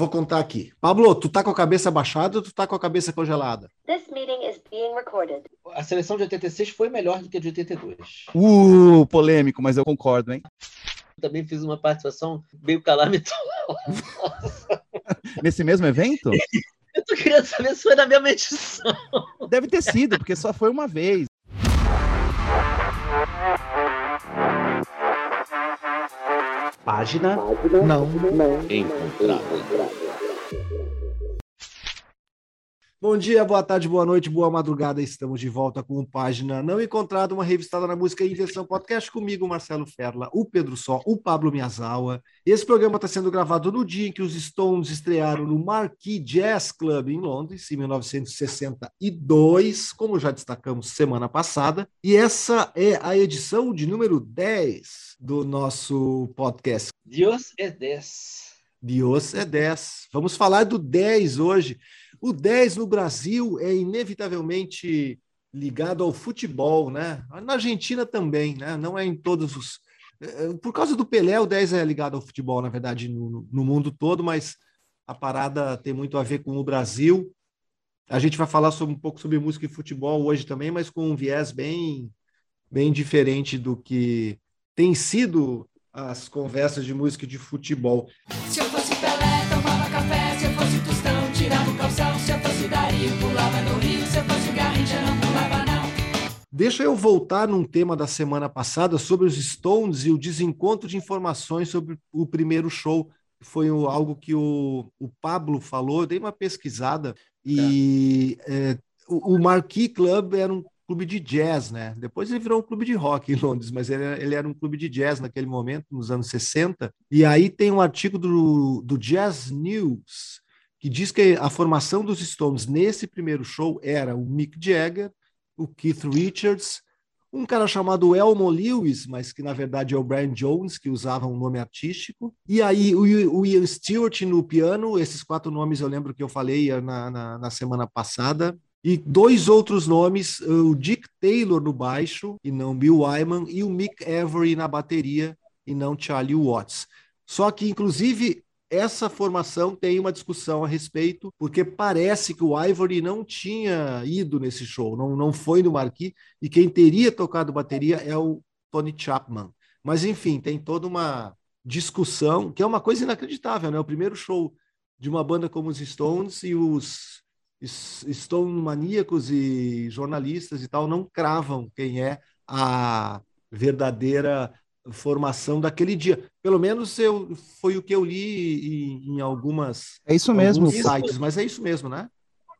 Vou contar aqui. Pablo, tu tá com a cabeça baixada ou tu tá com a cabeça congelada? This meeting is being recorded. A seleção de 86 foi melhor do que a de 82. Uh, polêmico, mas eu concordo, hein? Também fiz uma participação meio calamitosa. Nesse mesmo evento? Eu tô querendo saber se foi na mesma edição. Deve ter sido, porque só foi uma vez. Página? Não. Encontrado. Bom dia, boa tarde, boa noite, boa madrugada. Estamos de volta com o Página Não Encontrado, uma revistada na música em versão podcast comigo, Marcelo Ferla, o Pedro Só, o Pablo Miyazawa. Esse programa está sendo gravado no dia em que os Stones estrearam no Marquee Jazz Club em Londres, em 1962, como já destacamos semana passada. E essa é a edição de número 10 do nosso podcast. Dios é 10. Dios é 10. Vamos falar do 10 hoje. O 10 no Brasil é inevitavelmente ligado ao futebol, né? Na Argentina também, né? Não é em todos os. eh, Por causa do Pelé, o 10 é ligado ao futebol, na verdade, no, no mundo todo, mas a parada tem muito a ver com o Brasil. A gente vai falar sobre, um pouco sobre música e futebol hoje também, mas com um viés bem, bem diferente do que tem sido as conversas de música e de futebol. Se fosse Dari, pulava no rio. Se eu fosse Garrincha, não pulava não. Deixa eu voltar num tema da semana passada sobre os Stones e o desencontro de informações sobre o primeiro show. Foi o- algo que o, o Pablo falou, eu dei uma pesquisada e é, o, o Marquee Club era um clube de jazz, né? Depois ele virou um clube de rock em Londres, mas ele, ele era um clube de jazz naquele momento, nos anos 60. E aí tem um artigo do, do Jazz News que diz que a formação dos Stones nesse primeiro show era o Mick Jagger, o Keith Richards, um cara chamado Elmo Lewis, mas que na verdade é o Brian Jones, que usava um nome artístico, e aí o, Ian Stewart no piano, esses quatro nomes eu lembro que eu falei eh, na, na, na semana passada, e dois outros nomes, o Dick Taylor no baixo, e não Bill Wyman, e o Mick Avery na bateria, e não Charlie Watts. Só que, inclusive, essa formação tem uma discussão a respeito, porque parece que o Ivory não tinha ido nesse show, não, não foi no Marquee, e quem teria tocado bateria é o Tony Chapman. Mas, enfim, tem toda uma discussão, que é uma coisa inacreditável, né? O primeiro show de uma banda como os Stones e os Stone maníacos e jornalistas e tal não cravam quem é a verdadeira formação daquele dia. Pelo menos eu, foi o que eu li em, em algumas É isso mesmo. sites, mas é isso mesmo, né?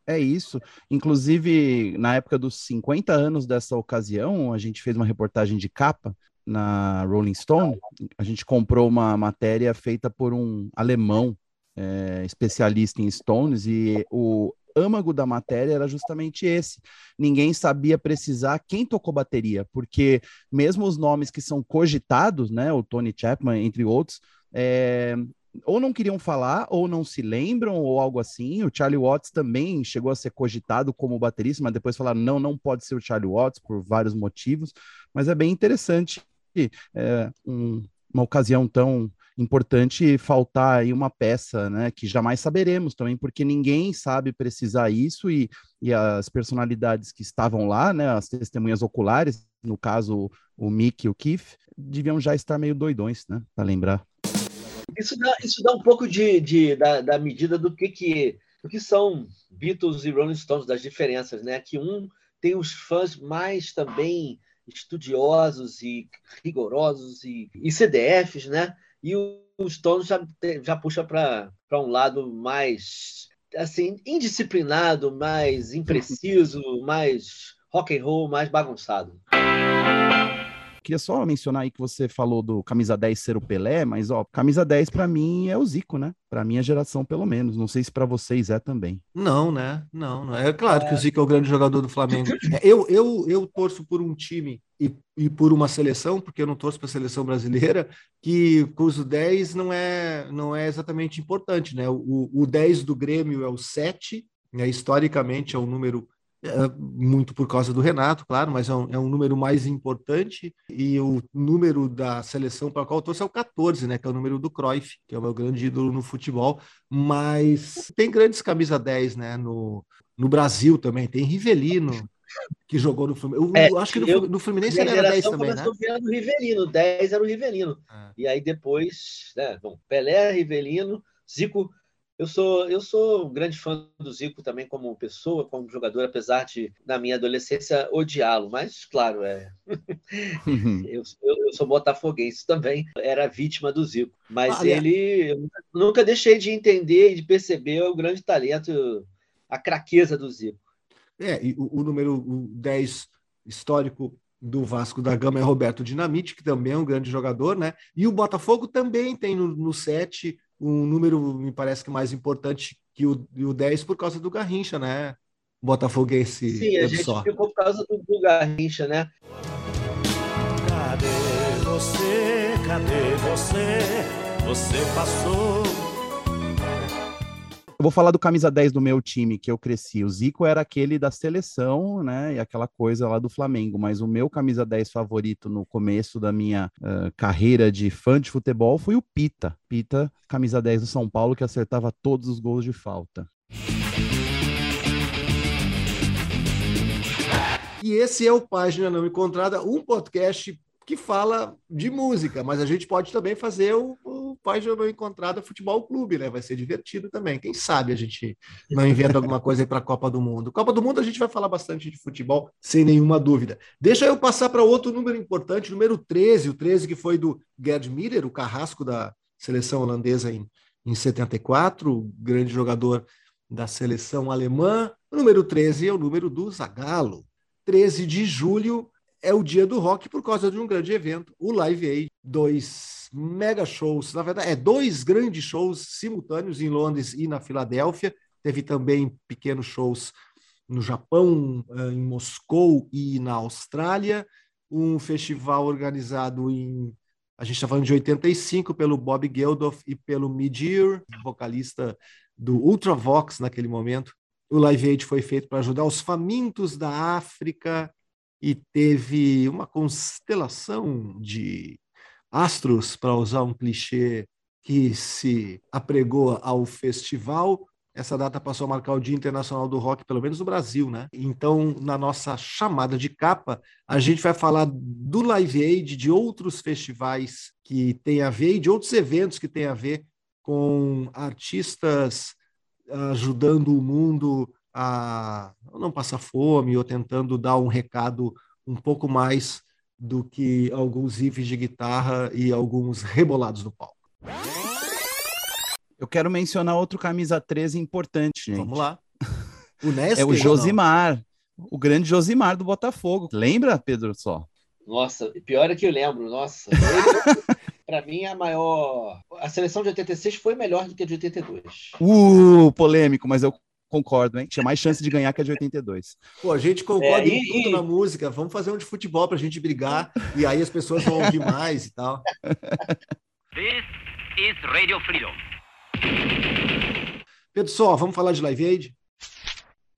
É isso. Inclusive, na época dos 50 anos dessa ocasião, a gente fez uma reportagem de capa na Rolling Stone. A gente comprou uma matéria feita por um alemão é, especialista em Stones e o âmago da matéria era justamente esse. Ninguém sabia precisar quem tocou bateria, porque mesmo os nomes que são cogitados, né, o Tony Chapman, entre outros, é, ou não queriam falar, ou não se lembram, ou algo assim. O Charlie Watts também chegou a ser cogitado como baterista, mas depois falaram, não, não pode ser o Charlie Watts, por vários motivos. Mas é bem interessante é, um- uma ocasião tão importante faltar aí uma peça, né, que jamais saberemos também, porque ninguém sabe precisar isso e, e as personalidades que estavam lá, né, as testemunhas oculares, no caso o Mick e o Keith, deviam já estar meio doidões, né, para lembrar. Isso dá, isso dá um pouco de, de- da, da medida do que, que, do que são Beatles e Rolling Stones, das diferenças, né? Que um tem os fãs mais também estudiosos e rigorosos e, e CDFs, né? E o, o Stones já, já puxa para um lado mais assim indisciplinado, mais impreciso, mais rock and roll, mais bagunçado. Queria só mencionar aí que você falou do camisa 10 ser o Pelé, mas ó, camisa 10 para mim é o Zico, né? Para minha geração pelo menos. Não sei se para vocês é também. Não, né? Não, não. É claro que o Zico é o grande jogador do Flamengo. É, Eu, eu, eu torço por um time e, e por uma seleção, porque eu não torço para a seleção brasileira, que cujo 10 não é, não é exatamente importante, né? O, o 10 do Grêmio é o 7, né? historicamente é o número É, muito por causa do Renato, claro, mas é um, é um, número mais importante. E o número da seleção para a qual eu torço é o 14, né? Que é o número do Cruyff, que é o meu grande ídolo no futebol. Mas tem grandes camisa 10, né? No, no Brasil também. Tem Rivelino, que jogou no Fluminense. Eu, é, acho que no, eu, no Fluminense ele era 10 também, né? vendo o Rivelino, 10 era o Rivelino. É. E aí depois, né? Bom, Pelé, Rivelino, Zico eu sou, eu sou um grande fã do Zico também como pessoa, como jogador, apesar de, na minha adolescência, odiá-lo. Mas, claro, é... eu, eu, eu, sou botafoguense também, era vítima do Zico. Mas ele, eu nunca deixei de entender e de perceber o grande talento, a craqueza do Zico. É, e o, o número 10 histórico do Vasco da Gama é Roberto Dinamite, que também é um grande jogador, né? E o Botafogo também tem no, no 7 um número, me parece que mais importante que o, o 10 por causa do Garrincha, né? Botafoguense. Sim, a gente só. ficou por causa do, do Garrincha, né? Cadê você? Cadê você? Você passou eu vou falar do camisa 10 do meu time que eu cresci. O Zico era aquele da seleção, né? E aquela coisa lá do Flamengo. Mas o meu camisa 10 favorito no começo da minha uh, carreira de fã de futebol foi o Pita. Pita, camisa 10 do São Paulo, que acertava todos os gols de falta. E esse é o Página Não Encontrada, um podcast que fala de música, mas a gente pode também fazer o, o Página Não Encontrada Futebol Clube, né? Vai ser divertido também. Quem sabe a gente não inventa alguma coisa para a Copa do Mundo. Copa do Mundo a gente vai falar bastante de futebol, sem nenhuma dúvida. Deixa eu passar para outro número importante, número 13, o 13 que foi do Gerd Miller, o carrasco da seleção holandesa em, em 74, grande jogador da seleção alemã. O número 13 é o número do Zagallo. 13 de julho é o dia do rock por causa de um grande evento, o Live Aid, dois mega shows, na verdade, é dois grandes shows simultâneos em Londres e na Filadélfia. Teve também pequenos shows no Japão, eh, em Moscou e na Austrália. Um festival organizado em a gente está falando de 85 pelo Bob Geldof e pelo Midir, vocalista do Ultravox naquele momento. O Live Aid foi feito para ajudar os famintos da África e teve uma constelação de astros, para usar um clichê que se apregou ao festival. Essa data passou a marcar o Dia Internacional do Rock, pelo menos no Brasil, né? Então, na nossa chamada de capa, a gente vai falar do Live Aid, de outros festivais que têm a ver e de outros eventos que têm a ver com artistas ajudando o mundo a não passar fome ou tentando dar um recado um pouco mais do que alguns riffs de guitarra e alguns rebolados no palco. Eu quero mencionar outro camisa 13 importante, gente. Vamos lá. O Nester, é o Josimar, o grande Josimar do Botafogo. Lembra, Pedro Só? Nossa, pior é que eu lembro. Nossa, para mim a maior. A seleção de 86 foi melhor do que a de 82. Uh, polêmico, mas eu concordo, hein? Tinha mais chance de ganhar que a de 82. Pô, a gente concorda é, e, em tudo e... na música. Vamos fazer um de futebol para a gente brigar e aí as pessoas vão ouvir mais e tal. This is Radio Freedom. Pedro Só, vamos falar de Live Aid?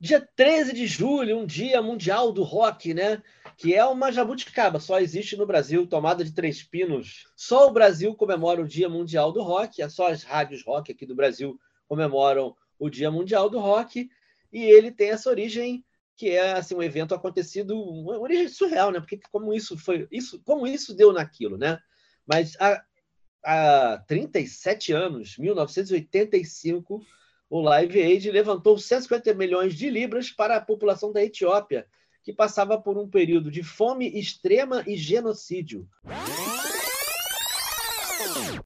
Dia 13 de julho, um dia mundial do rock, né? Que é uma jabuticaba, só existe no Brasil, tomada de três pinos. Só o Brasil comemora o Dia Mundial do Rock, é só as rádios rock aqui do Brasil comemoram o Dia Mundial do Rock, e ele tem essa origem que é assim um evento acontecido, uma origem surreal, né? Porque como isso foi, isso, como isso deu naquilo, né? Mas há, há 37 anos, 1985, o Live Aid levantou 150 milhões de libras para a população da Etiópia, que passava por um período de fome extrema e genocídio.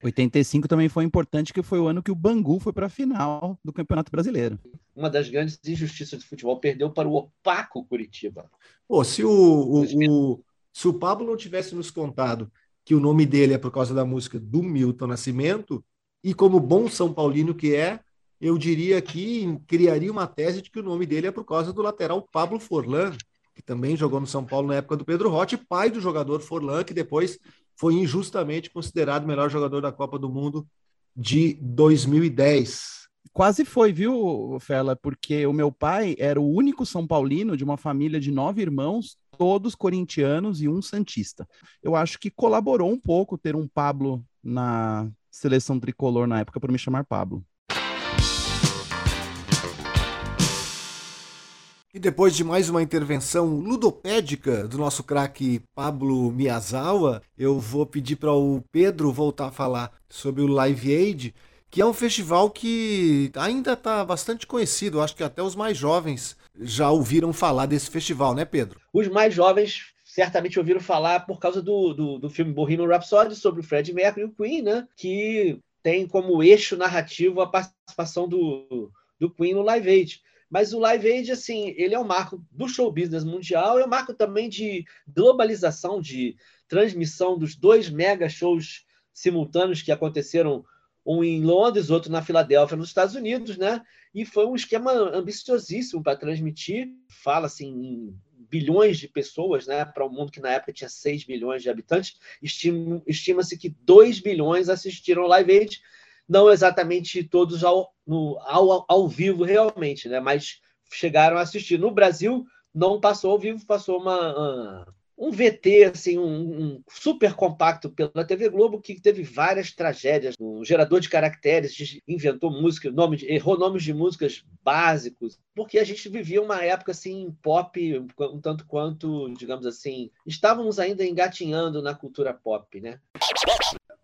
85 também foi importante, que foi o ano que o Bangu foi para a final do Campeonato Brasileiro. Uma das grandes injustiças do futebol, perdeu para o opaco Curitiba. Pô, se o, o, o, se o Pablo não tivesse nos contado que o nome dele é por causa da música do Milton Nascimento, e como bom São Paulino que é, eu diria que criaria uma tese de que o nome dele é por causa do lateral Pablo Forlan, que também jogou no São Paulo na época do Pedro Rotti, pai do jogador Forlan, que depois foi injustamente considerado o melhor jogador da Copa do Mundo de 2010. Quase foi, viu, Fela? Porque o meu pai era o único São Paulino de uma família de nove irmãos, todos corintianos e um Santista. Eu acho que colaborou um pouco ter um Pablo na seleção tricolor na época para me chamar Pablo. E depois de mais uma intervenção ludopédica do nosso craque Pablo Miyazawa, eu vou pedir para o Pedro voltar a falar sobre o Live Aid, que é um festival que ainda está bastante conhecido. Acho que até os mais jovens já ouviram falar desse festival, né, Pedro? Os mais jovens certamente ouviram falar por causa do, do, do filme Bohemian Rhapsody sobre o Fred Mercury e o Queen, né? Que tem como eixo narrativo a participação do, do Queen no Live Aid. Mas o Live Aid, assim, ele é um marco do show business mundial, é um marco também de globalização, de transmissão dos dois mega shows simultâneos que aconteceram um em Londres, outro na Filadélfia, nos Estados Unidos, né? E foi um esquema ambiciosíssimo para transmitir. Fala-se em bilhões de pessoas, né? Para um mundo que na época tinha 6 bilhões de habitantes. Estima-se que 2 bilhões assistiram ao Live Aid não exatamente todos ao, no, ao, ao vivo realmente, né? mas chegaram a assistir. No Brasil, não passou ao vivo, passou uma, um VT, assim, um, um, super compacto pela TV Globo, que teve várias tragédias. O gerador de caracteres inventou música, nome errou nomes de músicas básicos, porque a gente vivia uma época assim pop, um tanto quanto, digamos assim, estávamos ainda engatinhando na cultura pop, né?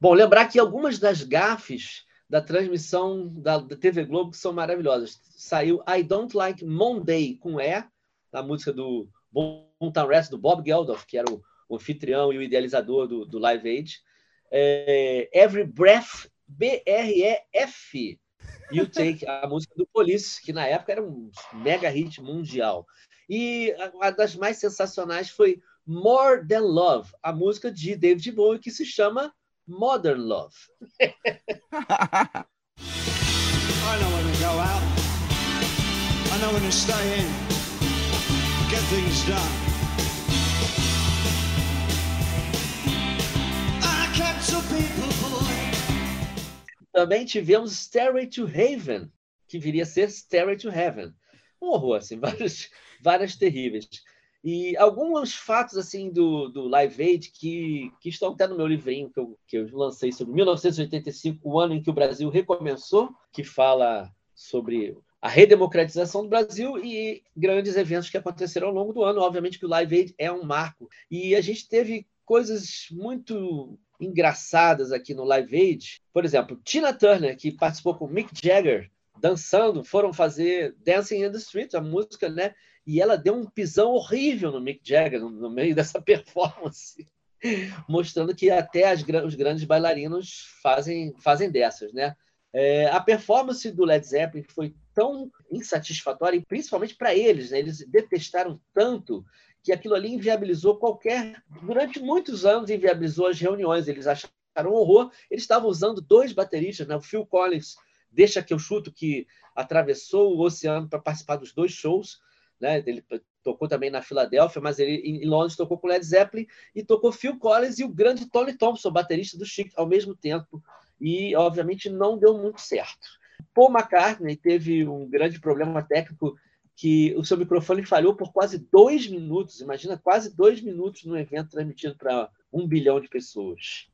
Bom, lembrar que algumas das gafes da transmissão da, TV Globo que são maravilhosas. Saiu I Don't Like Monday com E, a música do Boomtown Rats, do Bob Geldof, que era o, o, anfitrião e o idealizador do, do Live Aid. É, Every Breath, B-R-E-F, You Take, a música do Police, que na época era um mega hit mundial. E uma das mais sensacionais foi More Than Love, a música de David Bowie, que se chama Modern Love. I know when to go out. I know when to stay in. Get things done. I some people Também tivemos Stairway to Heaven, que viria a ser Stairway to Heaven. Um horror, assim, várias, várias terríveis. E alguns fatos assim do, do Live Aid que, que estão até no meu livrinho que eu, que eu lancei sobre 1985, o ano em que o Brasil recomeçou, que fala sobre a redemocratização do Brasil e grandes eventos que aconteceram ao longo do ano. Obviamente que o Live Aid é um marco. E a gente teve coisas muito engraçadas aqui no Live Aid. Por exemplo, Tina Turner, que participou com Mick Jagger, dançando, foram fazer Dancing in the Street, a música, né? E ela deu um pisão horrível no Mick Jagger no, no meio dessa performance, mostrando que até as, os grandes bailarinos fazem, fazem dessas, né? É, a performance do Led Zeppelin foi tão insatisfatória, principalmente para eles, né? eles detestaram tanto que aquilo ali inviabilizou qualquer. Durante muitos anos, inviabilizou as reuniões, eles acharam horror. Eles estavam usando dois bateristas, né? o Phil Collins, deixa que eu chuto, que atravessou o oceano para participar dos dois shows né? Ele tocou também na Filadélfia, mas ele em Londres tocou com Led Zeppelin e tocou Phil Collins e o grande Tony Thompson, baterista do Chic, ao mesmo tempo. E, obviamente, não deu muito certo. Paul McCartney teve um grande problema técnico que o seu microfone falhou por quase dois minutos. Imagina, quase dois minutos no evento transmitido para um bilhão de pessoas.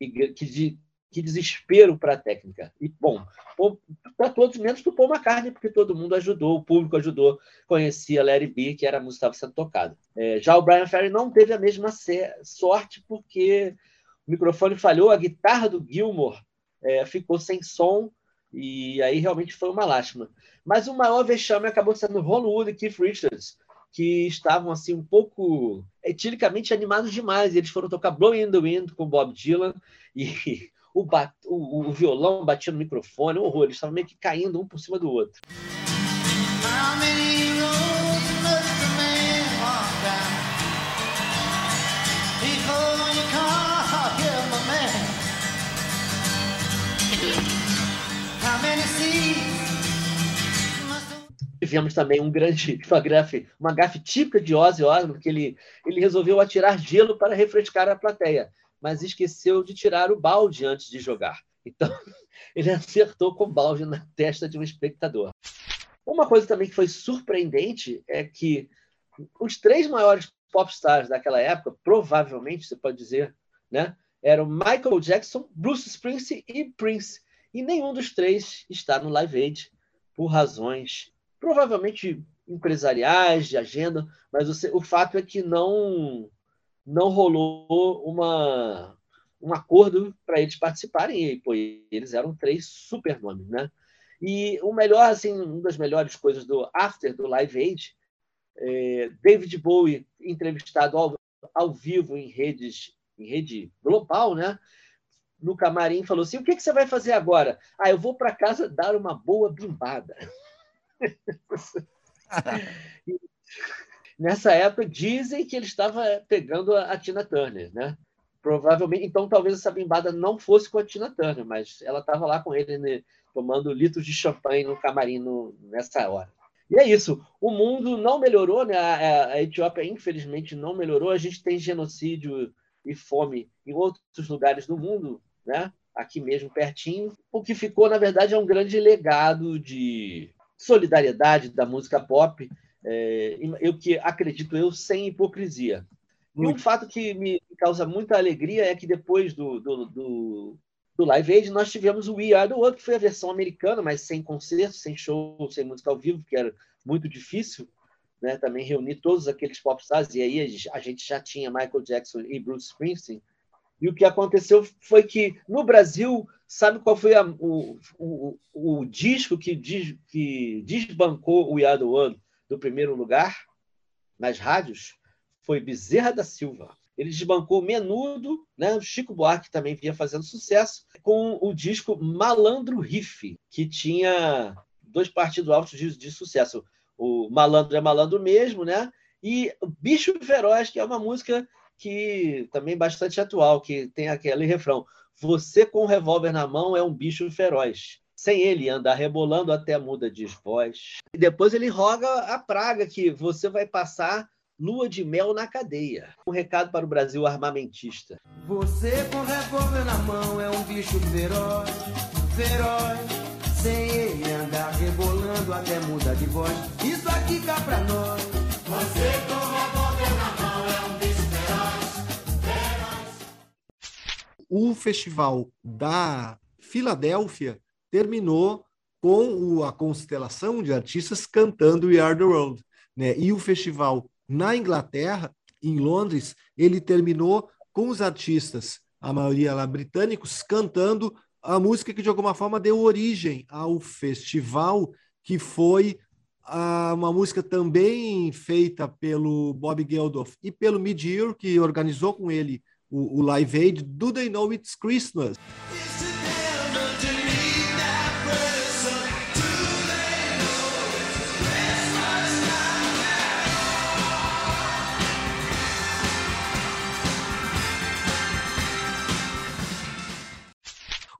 E que que desespero para a técnica. E, bom, para todos, menos para o Paul McCartney, porque todo mundo ajudou, o público ajudou, conhecia Larry B, que era a música que estava sendo tocada. É, já o Brian Ferry não teve a mesma sorte, porque o microfone falhou, a guitarra do Gilmore é, ficou sem som, e aí realmente foi uma lástima. Mas o maior vexame acabou sendo Ron Wood e Keith Richards, que estavam assim um pouco etiricamente animados demais. Eles foram tocar Blowing in the Wind com Bob Dylan e o, bat, o, o violão batia no microfone, horror, eles estavam meio que caindo um por cima do outro. Tivemos também um grande, uma uma gafe típica de Ozzy Osbourne, porque ele, ele resolveu atirar gelo para refrescar a plateia mas esqueceu de tirar o balde antes de jogar. Então, ele acertou com o balde na testa de um espectador. Uma coisa também que foi surpreendente é que os três maiores popstars daquela época, provavelmente, você pode dizer, né, eram Michael Jackson, Bruce Springsteen e Prince. E nenhum dos três está no Live Aid por razões provavelmente empresariais, de agenda, mas o, o fato é que não não rolou uma, um acordo para eles participarem, e pô, eles eram três super nomes, né? E o melhor, assim, uma das melhores coisas do After, do Live Aid, é David Bowie, entrevistado ao, ao vivo em redes, em rede global, né? No camarim, falou assim: o que, que você vai fazer agora? Ah, eu vou para casa dar uma boa bimbada. Nessa época, dizem que ele estava pegando a Tina Turner, né? Provavelmente, então talvez essa bimbada não fosse com a Tina Turner, mas ela estava lá com ele né, tomando litros de champanhe no camarim no, nessa hora. E é isso. O mundo não melhorou, né? A, a Etiópia, infelizmente, não melhorou. A gente tem genocídio e fome em outros lugares do mundo, né? Aqui mesmo pertinho. O que ficou, na verdade, é um grande legado de solidariedade da música pop, é, eu que acredito eu, sem hipocrisia. E um fato que me causa muita alegria é que depois do, do, do, do Live Aid, nós tivemos o We Are The World, que foi a versão americana, mas sem concerto, sem show, sem música ao vivo, que era muito difícil, né? também reunir todos aqueles popstars, e aí a gente já tinha Michael Jackson e Bruce Springsteen, e o que aconteceu foi que, no Brasil, sabe qual foi a, o, o, o, disco que, des, que desbancou o Yado One do primeiro lugar nas rádios? Foi Bezerra da Silva. Ele desbancou Menudo, né? o Chico Buarque também vinha fazendo sucesso, com o disco Malandro Riff, que tinha dois partidos altos de, de sucesso. O Malandro é Malandro mesmo, né? E Bicho Feroz, que é uma música que também bastante atual, que tem aquele refrão: Você com o revólver na mão é um bicho feroz. Sem ele andar rebolando até muda de voz. E depois ele roga a praga que você vai passar lua de mel na cadeia. Um recado para o Brasil armamentista. Você com revólver na mão é um bicho feroz, feroz. Sem ele andar rebolando até muda de voz. Isso aqui cá pra nós. Você com revólver na mão é um bicho o festival da Filadélfia terminou com a constelação de artistas cantando We Are the World. Né? E o festival na Inglaterra, em Londres, ele terminou com os artistas, a maioria lá britânicos, cantando a música que de alguma forma deu origem ao festival, que foi ah, uma música também feita pelo Bob Geldof e pelo Mid-Year, que organizou com ele o, o Live Aid, Do They Know It's Christmas?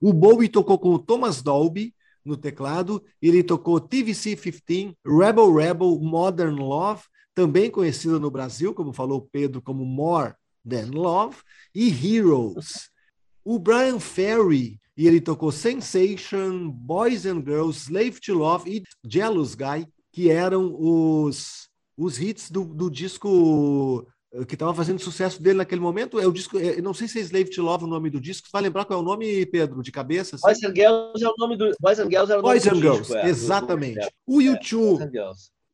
O Bowie tocou com o Thomas Dolby no teclado, ele tocou TVC 15, Rebel Rebel, Modern Love, também conhecida no Brasil, como falou Pedro, como More Than Love e Heroes. O Brian Ferry, e ele tocou Sensation, Boys and Girls, Slave to Love e Jealous Guy, que eram os, os hits do, do disco que estava fazendo sucesso dele naquele momento. É o disco, é, não sei se é Slave to Love o nome do disco. Você vai lembrar qual é o nome, Pedro, de cabeça? Assim? Boys and Girls é o nome do Boys and Girls era o Boys nome and do Girls, disco, é, exatamente. O YouTube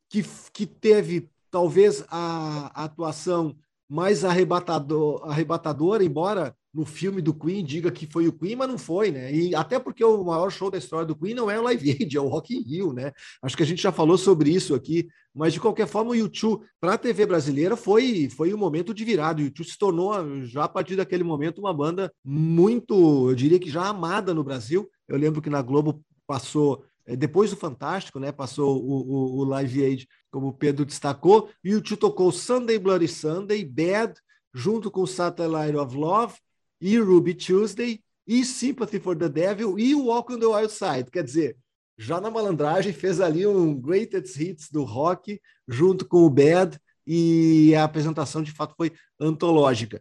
que, que teve talvez a, a atuação mais arrebatador, arrebatadora, embora no filme do Queen diga que foi o Queen, mas não foi, né? E até porque o maior show da história do Queen não é o Live Aid, é o Rock in Rio, né? Acho que a gente já falou sobre isso aqui, mas de qualquer forma o YouTube para a TV brasileira foi foi um momento de virada. O YouTube se tornou já a partir daquele momento uma banda muito, eu diria que já amada no Brasil. Eu lembro que na Globo passou é, depois do Fantástico, né? Passou o, o, o Live Aid, como o Pedro destacou, e o tocou Sunday Bloody Sunday, Bad, junto com Satellite of Love e Ruby Tuesday e Sympathy for the Devil e Walk on the Wild Side. Quer dizer, já na malandragem fez ali um Greatest Hits do rock junto com o Bad e a apresentação de fato foi antológica.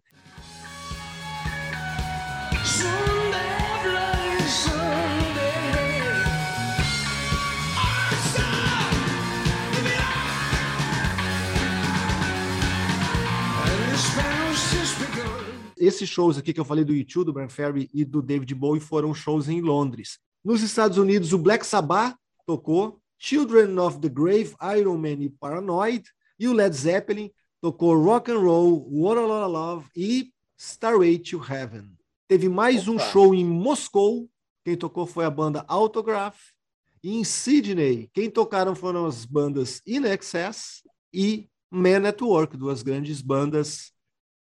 Esses shows aqui que eu falei do YouTube, do Brian Ferry e do David Bowie foram shows em Londres. Nos Estados Unidos, o Black Sabbath tocou, Children of the Grave, Iron Man e Paranoid, e o Led Zeppelin tocou Rock and Roll, What a Lot of Love e Starway to Heaven. Teve mais um Opa. show em Moscou, quem tocou foi a banda Autograph, e em Sydney, quem tocaram foram as bandas In Excess e Man at Work, duas grandes bandas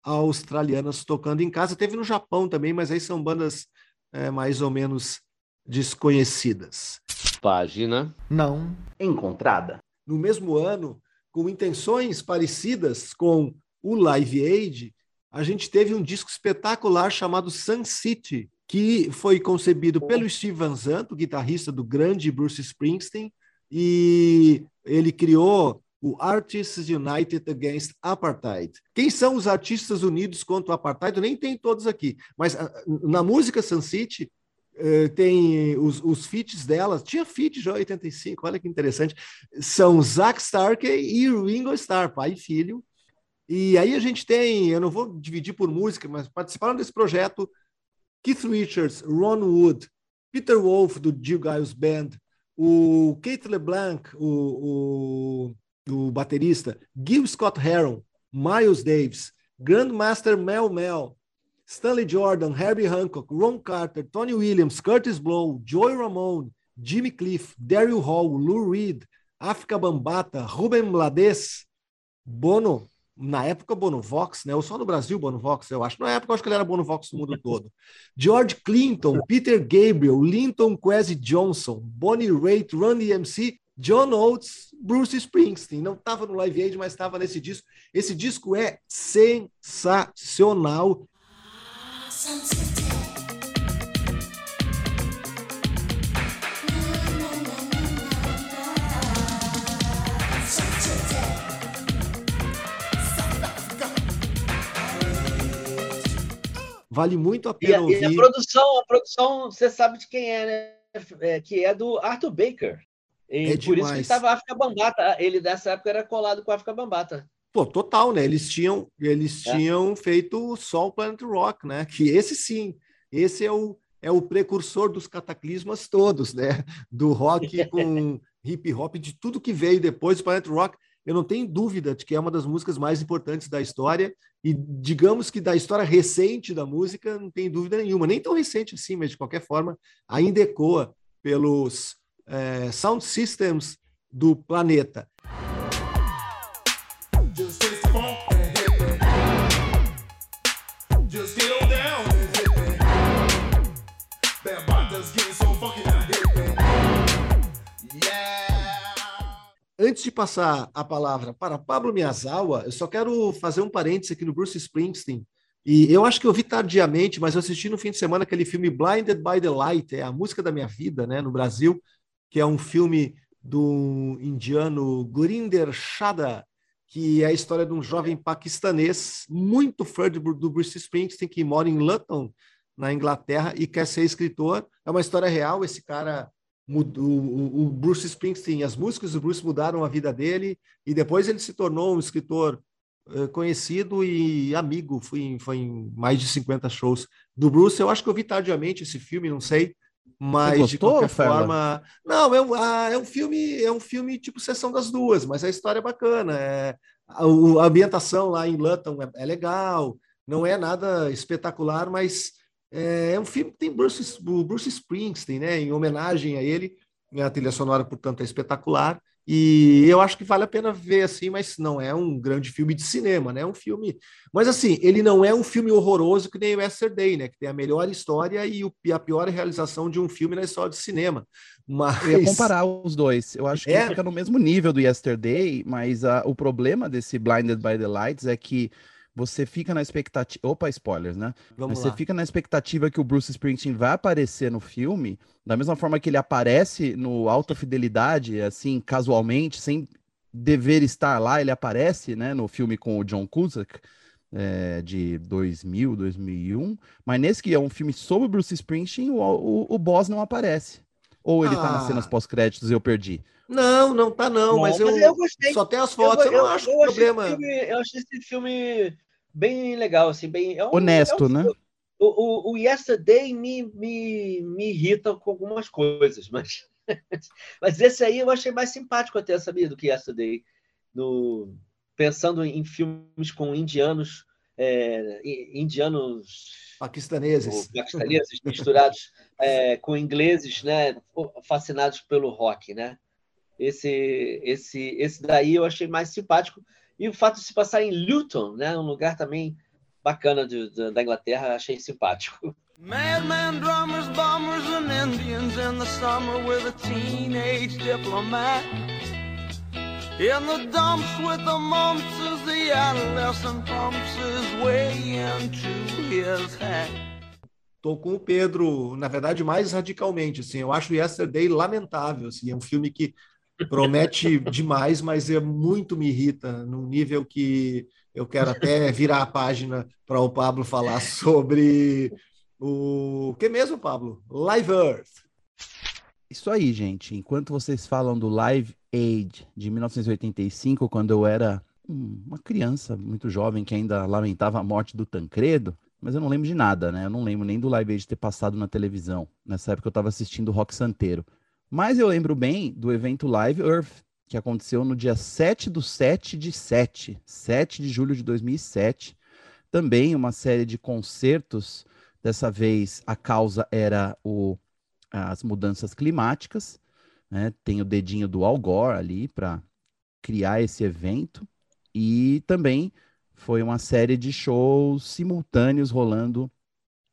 australianas tocando em casa. Teve no Japão também, mas aí são bandas é, mais ou menos desconhecidas. Página. Não Encontrada. no mesmo ano, com intenções parecidas com o Live Aid, a gente teve um disco espetacular chamado Sun City, que foi concebido pelo Steve Van Zandt, guitarrista do grande Bruce Springsteen, e ele criou o Artists United Against Apartheid. Quem são os artistas unidos contra o apartheid? Eu nem tem todos aqui, mas ah, na música Sun City eh, tem os, os feats dela, tinha feat já em 85, olha que interessante, são Zack Starkey e Ringo Starr, pai e filho. E aí a gente tem, eu não vou dividir por música, mas participaram desse projeto Keith Richards, Ron Wood, Peter Wolf, do Jill Giles Band, o Kate LeBlanc, o, o, o baterista, Gil Scott Heron, Miles Davis, Grandmaster Mel Mel, Stanley Jordan, Herbie Hancock, Ron Carter, Tony Williams, Curtis Blow, Joey Ramone, Jimmy Cliff, Daryl Hall, Lou Reed, África Bambata, Ruben Blades, Bono, na época Bono Vox, né? Ou só no Brasil Bono Vox, eu acho. Na época eu acho que ele era Bono Vox no mundo todo. George Clinton, Peter Gabriel, Linton Kwesi Johnson, Bonnie Raitt, Run DMC, John Oates, Bruce Springsteen. Não estava no Live Aid, mas estava nesse disco. Esse disco é sensacional. Vale muito a E pena a, e ouvir. a produção, a produção, você sabe de quem é, né? É, que é do Arthur Baker. E É por isso que demais. estava a África Bambata. Ele dessa época era colado com a África Bambata. Pô, total, né? Eles tinham, eles É. tinham feito só o Planet Rock, né? Que esse sim, esse é o, é o precursor dos cataclismas todos, né? Do rock com hip hop, de tudo que veio depois do Planet Rock. Eu não tenho dúvida de que é uma das músicas mais importantes da história. E digamos que da história recente da música, não tem dúvida nenhuma. Nem tão recente assim, mas de qualquer forma, ainda ecoa pelos eh, sound systems do planeta. Antes de passar a palavra para Pablo Miyazawa, eu só quero fazer um parênteses aqui no Bruce Springsteen. E eu acho que eu vi tardiamente, mas eu assisti no fim de semana aquele filme Blinded by the Light, é a música da minha vida, né, no Brasil, que é um filme do indiano Gurinder Chadha, que é a história de um jovem paquistanês muito fã do Bruce Springsteen, que mora em Luton, na Inglaterra, e quer ser escritor. É uma história real, esse cara mudou, o, o Bruce Springsteen, as músicas do Bruce mudaram a vida dele e depois ele se tornou um escritor eh, conhecido e amigo. Fui em, foi em mais de 50 shows do Bruce. Eu acho que eu vi tardiamente esse filme, não sei, mas de gostou, qualquer Ferla? forma, não, é um, ah, é um filme, é um filme tipo sessão das duas, mas a história é bacana. É, a, a ambientação lá em Luton é, é legal, não é nada espetacular, mas é, é um filme que tem Bruce, o Bruce Springsteen, né? Em homenagem a ele. A trilha sonora, portanto, é espetacular. E eu acho que vale a pena ver assim, mas não é um grande filme de cinema, né? É um filme. Mas assim, ele não é um filme horroroso que nem o Yesterday, né? Que tem a melhor história e, o- e a pior realização de um filme na história de cinema. Mas Eu ia comparar os dois. Eu acho que É? fica no mesmo nível do Yesterday, mas ah, o problema desse Blinded by the Lights é que você fica na expectativa. Opa, spoilers, né? vamos Mas lá. você fica na expectativa que o Bruce Springsteen vai aparecer no filme, da mesma forma que ele aparece no Alta Fidelidade, assim, casualmente, sem dever estar lá, ele aparece, né, no filme com o John Cusack, é, de 2000, 2001, mas nesse que é um filme sobre o Bruce Springsteen, o, o, o boss não aparece. Ou ele tá nas Ah. cenas pós-créditos e eu perdi. Não, não tá não, mas, eu, eu gostei. só tem as fotos, eu, não acho eu problema. filme- eu achei esse filme bem legal, assim, bem. é um- Honesto, é um né? O, o, o Yesterday me, me, me irrita com algumas coisas, mas, mas esse aí eu achei mais simpático até, sabia, do que Yesterday. No, pensando em filmes com indianos, é, indianos Paquistaneses. paquistaneses misturados é, com ingleses, né, fascinados pelo rock, né? Esse, esse, esse daí eu achei mais simpático e o fato de se passar em Luton, né, um lugar também bacana de- de- da Inglaterra, achei simpático. Madman, drummers, bombers, and Indians in the summer with a teenage diplomat. In the dumps with the mumps as the adolescent pumps his way into his hat. Tô com o Pedro, na verdade, mais radicalmente, assim, eu acho Yesterday lamentável, assim, é um filme que promete demais, mas é muito me irrita, num nível que eu quero até virar a página para o Pablo falar sobre o que mesmo, Pablo? Live Earth. Isso aí, gente. Enquanto vocês falam do Live Aid de 1985, quando eu era uma criança muito jovem que ainda lamentava a morte do Tancredo, mas eu não lembro de nada, né? Eu não lembro nem do Live Aid ter passado na televisão. Nessa época eu estava assistindo Rock Santeiro. Mas eu lembro bem do evento Live Earth, que aconteceu no dia 7 do 7 de 7, 7 de julho de 2007. Também uma série de concertos. Dessa vez a causa era o as mudanças climáticas, né? Tem o dedinho do Al Gore ali para criar esse evento e também foi uma série de shows simultâneos rolando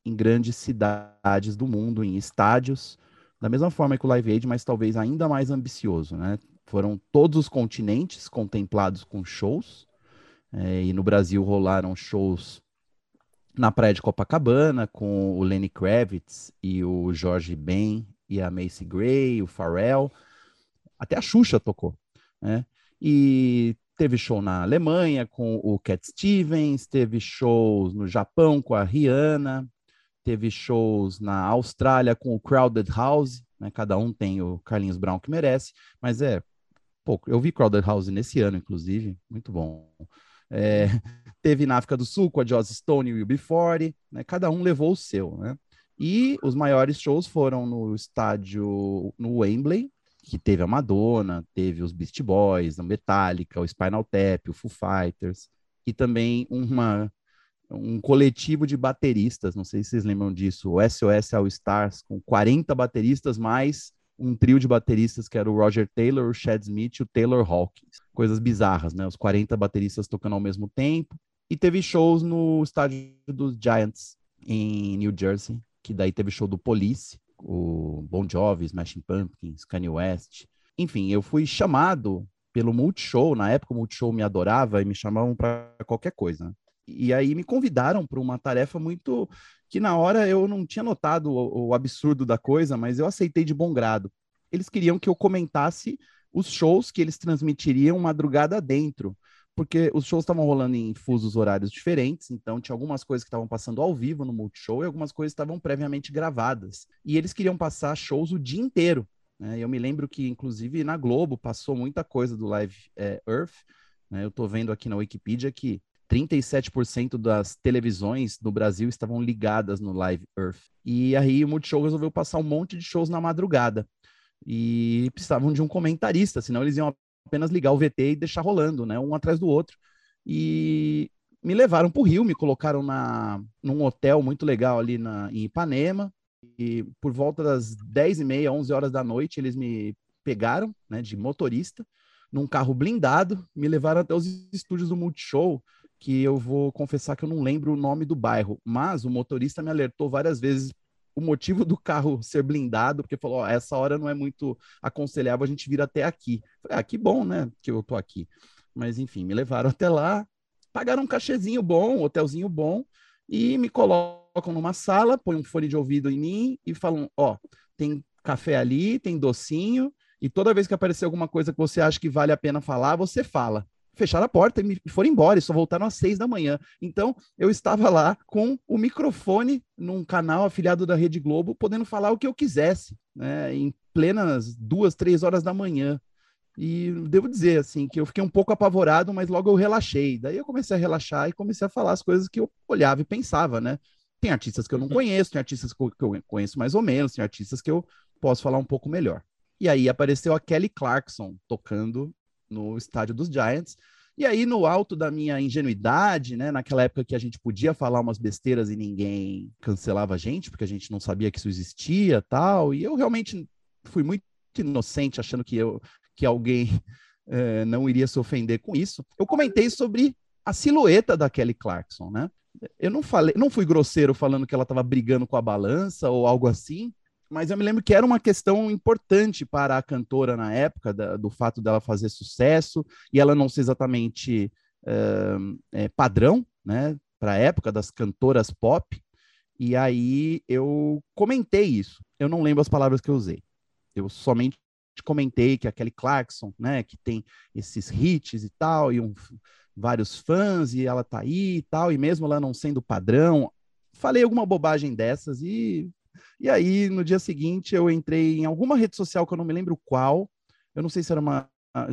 em grandes cidades do mundo, em estádios, da mesma forma que o Live Aid, mas talvez ainda mais ambicioso, né? Foram todos os continentes contemplados com shows, eh, e no Brasil rolaram shows na praia de Copacabana com o Lenny Kravitz e o Jorge Ben e a Macy Gray, o Pharrell, até a Xuxa tocou, né? E teve show na Alemanha com o Cat Stevens, teve shows no Japão com a Rihanna, teve shows na Austrália com o Crowded House, né? Cada um tem o Carlinhos Brown que merece, mas é pouco. Eu vi Crowded House nesse ano, inclusive, muito bom. É, teve na África do Sul com a Joss Stone e o UB40, né? Cada um levou o seu, né? E os maiores shows foram no estádio no Wembley, que teve a Madonna, teve os Beast Boys, a Metallica, o Spinal Tap, o Foo Fighters, e também uma um coletivo de bateristas, não sei se vocês lembram disso, o SOS All Stars, com 40 bateristas mais um trio de bateristas que era o Roger Taylor, o Chad Smith e o Taylor Hawkins. Coisas bizarras, né? Os 40 bateristas tocando ao mesmo tempo. E teve shows no estádio dos Giants, em New Jersey, que daí teve show do Police, o Bon Jovi, Smashing Pumpkins, Kanye West. Enfim, eu fui chamado pelo Multishow, na época o Multishow me adorava e me chamavam para qualquer coisa. E aí me convidaram para uma tarefa muito que na hora eu não tinha notado o, o absurdo da coisa, mas eu aceitei de bom grado. Eles queriam que eu comentasse os shows que eles transmitiriam madrugada dentro, porque os shows estavam rolando em fusos horários diferentes, então tinha algumas coisas que estavam passando ao vivo no Multishow e algumas coisas estavam previamente gravadas. E eles queriam passar shows o dia inteiro. Né? Eu me lembro que, inclusive, na Globo passou muita coisa do Live é, Earth. Né? Eu estou vendo aqui na Wikipedia que 37% das televisões no Brasil estavam ligadas no Live Earth. E aí o Multishow resolveu passar um monte de shows na madrugada. E precisavam de um comentarista, senão eles iam apenas ligar o VT e deixar rolando, né? Um atrás do outro. E me levaram para o Rio, me colocaram na, num hotel muito legal ali na, em Ipanema. E por volta das 10 e meia, 11 horas da noite, eles me pegaram, né, de motorista, num carro blindado, me levaram até os estúdios do Multishow, que eu vou confessar que eu não lembro o nome do bairro, mas o motorista me alertou várias vezes o motivo do carro ser blindado, porque falou, essa hora não é muito aconselhável a gente vir até aqui. Falei, ah, que bom, né, que eu tô aqui. Mas enfim, me levaram até lá, pagaram um cachezinho bom, um hotelzinho bom, e me colocam numa sala, põem um fone de ouvido em mim e falam, ó, tem café ali, tem docinho, e toda vez que aparecer alguma coisa que você acha que vale a pena falar, você fala fecharam a porta e me foram embora, e só voltaram às seis da manhã. Então, eu estava lá com o microfone num canal afiliado da Rede Globo, podendo falar o que eu quisesse, né, em plenas duas, três horas da manhã. E devo dizer, assim, que eu fiquei um pouco apavorado, mas logo eu relaxei. Daí eu comecei a relaxar e comecei a falar as coisas que eu olhava e pensava, né? Tem artistas que eu não conheço, tem artistas que eu conheço mais ou menos, tem artistas que eu posso falar um pouco melhor. E aí apareceu a Kelly Clarkson tocando no estádio dos Giants. E aí, no alto da minha ingenuidade, né, naquela época que a gente podia falar umas besteiras e ninguém cancelava a gente, porque a gente não sabia que isso existia tal, e eu realmente fui muito inocente, achando que, eu, que alguém é, não iria se ofender com isso. Eu comentei sobre a silhueta da Kelly Clarkson, né? Eu não falei, não fui grosseiro falando que ela estava brigando com a balança ou algo assim, mas eu me lembro que era uma questão importante para a cantora na época, da, do fato dela fazer sucesso e ela não ser exatamente uh, é, padrão, né, para a época das cantoras pop. E aí eu comentei isso. Eu não lembro as palavras que eu usei. Eu somente comentei que a Kelly Clarkson, né, que tem esses hits e tal, e um, vários fãs, e ela tá aí e tal, e mesmo ela não sendo padrão, falei alguma bobagem dessas e e aí, no dia seguinte, eu entrei em alguma rede social que eu não me lembro qual. Eu não sei se era uma.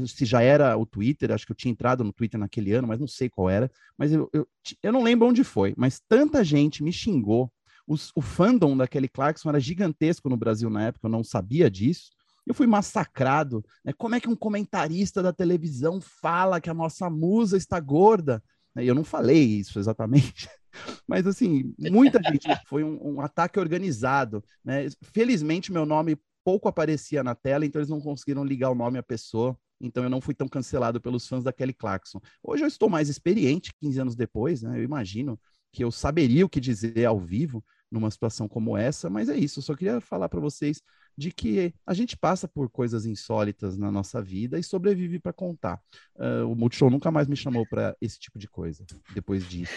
Se já era o Twitter, acho que eu tinha entrado no Twitter naquele ano, mas não sei qual era. Mas eu, eu, eu não lembro onde foi. Mas tanta gente me xingou. Os, o fandom da Kelly Clarkson era gigantesco no Brasil na época, eu não sabia disso. Eu fui massacrado. Né? Como é que um comentarista da televisão fala que a nossa musa está gorda? E eu não falei isso exatamente. Mas, assim, muita gente. Foi um, um, ataque organizado. Né? Felizmente, meu nome pouco aparecia na tela, então eles não conseguiram ligar o nome à pessoa. Então eu não fui tão cancelado pelos fãs da Kelly Clarkson. Hoje eu estou mais experiente, 15 anos depois, né? Eu imagino que eu saberia o que dizer ao vivo numa situação como essa, mas é isso. Eu só queria falar para vocês de que a gente passa por coisas insólitas na nossa vida e sobrevive para contar. Uh, o Multishow nunca mais me chamou para esse tipo de coisa depois disso.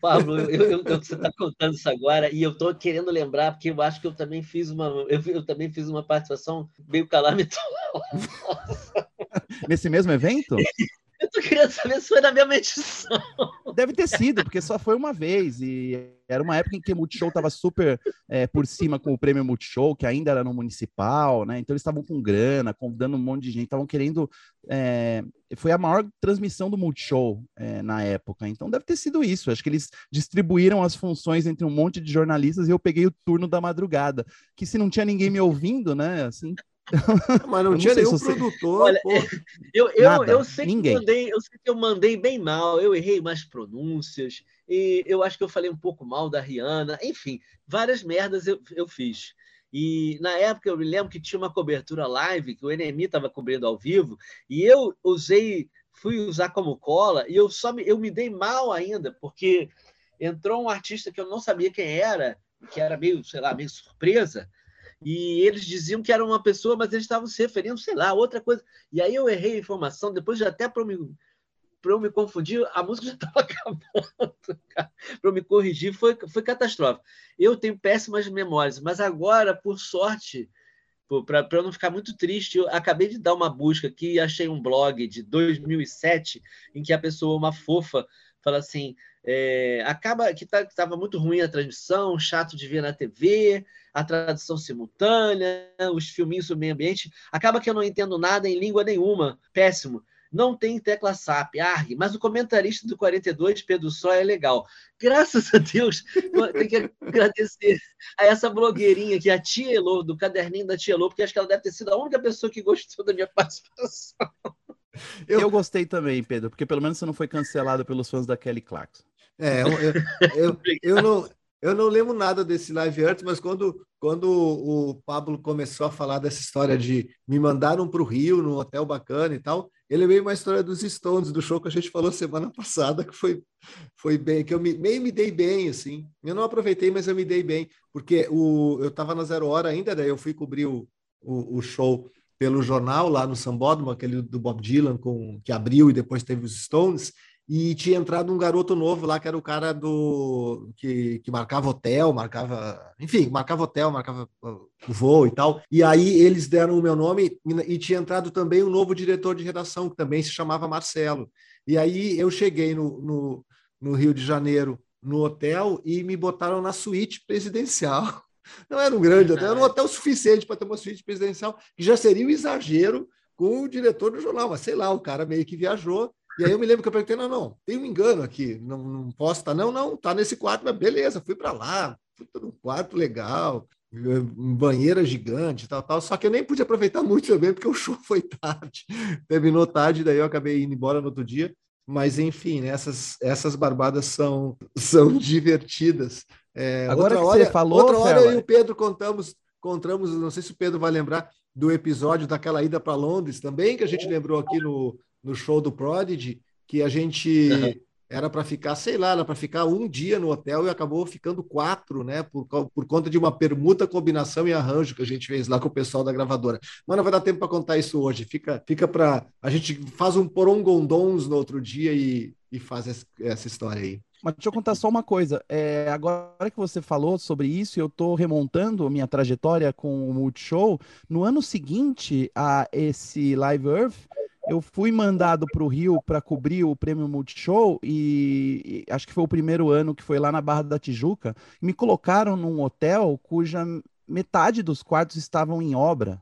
Pablo, eu, eu, eu, você está contando isso agora e eu estou querendo lembrar, porque eu acho que eu também fiz uma, eu, eu também fiz uma participação meio calamitosa. Nesse mesmo evento? Eu tô querendo saber se foi na mesma edição. Deve ter sido, porque só foi uma vez. E era uma época em que o Multishow estava super é, por cima com o prêmio Multishow, que ainda era no municipal, né? Então eles estavam com grana, convidando um monte de gente, estavam querendo. É, foi a maior transmissão do Multishow é, na época. Então deve ter sido isso. Acho que eles distribuíram as funções entre um monte de jornalistas e eu peguei o turno da madrugada. Que se não tinha ninguém me ouvindo, né? Assim, Mas não, não tinha nenhum você... produtor. Olha, eu, eu, Nada, eu, sei ninguém. que mandei, eu sei que eu mandei bem mal, eu errei mais pronúncias, e eu acho que eu falei um pouco mal da Rihanna, enfim, várias merdas eu, eu fiz. E na época eu me lembro que tinha uma cobertura live, que o NMI estava cobrindo ao vivo, e eu usei, fui usar como cola, e eu só me, eu me dei mal ainda, porque entrou um artista que eu não sabia quem era, que era meio, sei lá, meio surpresa, e eles diziam que era uma pessoa, mas eles estavam se referindo, sei lá, outra coisa. E aí eu errei a informação, depois já até para me, eu me confundir, a música já estava acabando. para eu me corrigir, foi, foi catastrófico. Eu tenho péssimas memórias, mas agora, por sorte, para eu não ficar muito triste, eu acabei de dar uma busca aqui e achei um blog de 2007 em que a pessoa, uma fofa, fala assim: é, acaba que tá, estava muito ruim a transmissão, chato de ver na TV, a tradução simultânea, os filminhos sobre meio ambiente. Acaba que eu não entendo nada em língua nenhuma, péssimo. Não tem tecla SAP, ARG, mas o comentarista do 42, Pedro Só, é legal. Graças a Deus, tem que agradecer a essa blogueirinha aqui, a Tia Elô, do caderninho da Tia Elô, porque acho que ela deve ter sido a única pessoa que gostou da minha participação. Eu... eu gostei também, Pedro, porque pelo menos você não foi cancelado pelos fãs da Kelly Clarkson. É, eu, eu, eu, não, eu não lembro nada desse live antes, mas quando, quando o Pablo começou a falar dessa história de me mandaram para o Rio, num hotel bacana e tal, ele veio uma história dos Stones, do show que a gente falou semana passada, que foi, foi bem, que eu me, meio me dei bem, assim. Eu não aproveitei, mas eu me dei bem, porque o, eu estava na Zero Hora ainda, daí eu fui cobrir o, o, o show pelo jornal lá no Sambódromo, aquele do Bob Dylan, com, que abriu e depois teve os Stones, e tinha entrado um garoto novo lá, que era o cara do que, que marcava hotel, marcava, enfim, marcava hotel, marcava o voo e tal. E aí eles deram o meu nome e, e tinha entrado também um novo diretor de redação, que também se chamava Marcelo. E aí eu cheguei no, no, no Rio de Janeiro, no hotel, e me botaram na suíte presidencial. Não era um grande hotel, era um hotel suficiente para ter uma suíte presidencial, que já seria um exagero com o diretor do jornal, mas sei lá, o cara meio que viajou. E aí eu me lembro que eu perguntei: não, não, tem um engano aqui, não, não posso estar, não, não, tá nesse quarto, mas beleza, fui para lá, fui num quarto legal, banheira gigante, tal, tal. Só que eu nem pude aproveitar muito também, porque o show foi tarde, terminou tarde, daí eu acabei indo embora no outro dia. Mas enfim, né, essas, essas barbadas são, são divertidas. É, Agora outra hora, falou, outra hora Fela- eu e o Pedro contamos, contamos, não sei se o Pedro vai lembrar do episódio daquela ida para Londres também, que a gente lembrou aqui no, no show do Prodigy, que a gente Uhum. era para ficar, sei lá, era para ficar um dia no hotel e acabou ficando quatro, né? Por, por conta de uma permuta, combinação e arranjo que a gente fez lá com o pessoal da gravadora. Mas não vai dar tempo para contar isso hoje. Fica, fica para. A gente faz um porongondons no outro dia e, e faz essa, essa história aí. Mas deixa eu contar só uma coisa. É, agora que você falou sobre isso, eu estou remontando minha trajetória com o Multishow. No ano seguinte a esse Live Earth, eu fui mandado para o Rio para cobrir o prêmio Multishow e, e acho que foi o primeiro ano que foi lá na Barra da Tijuca. Me colocaram num hotel cuja metade dos quartos estavam em obra.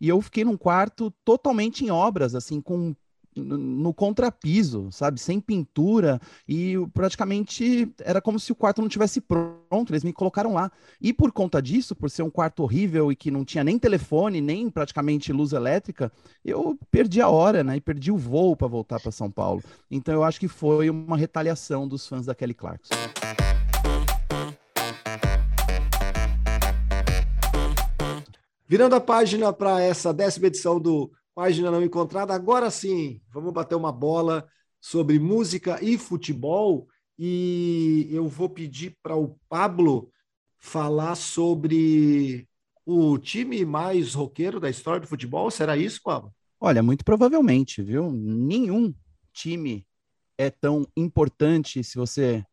E eu fiquei num quarto totalmente em obras, assim, com no contrapiso, sabe, sem pintura e praticamente era como se o quarto não tivesse pronto, eles me colocaram lá. E por conta disso, por ser um quarto horrível e que não tinha nem telefone, nem praticamente luz elétrica, eu perdi a hora, né? E perdi o voo para voltar para São Paulo. Então eu acho que foi uma retaliação dos fãs da Kelly Clarkson. Virando a página para essa décima edição do Página Não Encontrada, agora sim, vamos bater uma bola sobre música e futebol. E eu vou pedir para o Pablo falar sobre o time mais roqueiro da história do futebol. Será isso, Pablo? Olha, muito provavelmente, viu? Nenhum time é tão importante se você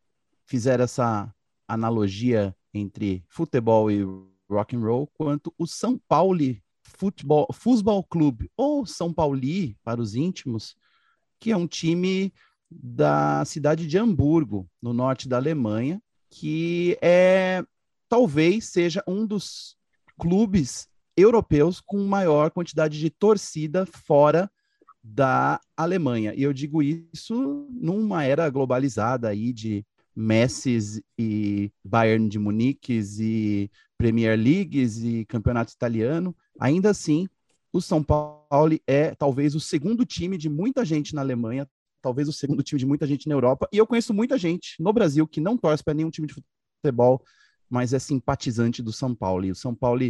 fizer essa analogia entre futebol e rock and roll quanto o São Paulo Futebol, Futebol Clube ou São Pauli para os íntimos, que é um time da cidade de Hamburgo, no norte da Alemanha, que é talvez seja um dos clubes europeus com maior quantidade de torcida fora da Alemanha. E eu digo isso numa era globalizada aí de Messi e Bayern de Munique e Premier Leagues e campeonato italiano. Ainda assim, o São Paulo é talvez o segundo time de muita gente na Alemanha, talvez o segundo time de muita gente na Europa. E eu conheço muita gente no Brasil que não torce para nenhum time de futebol, mas é simpatizante do São Paulo. E o São Paulo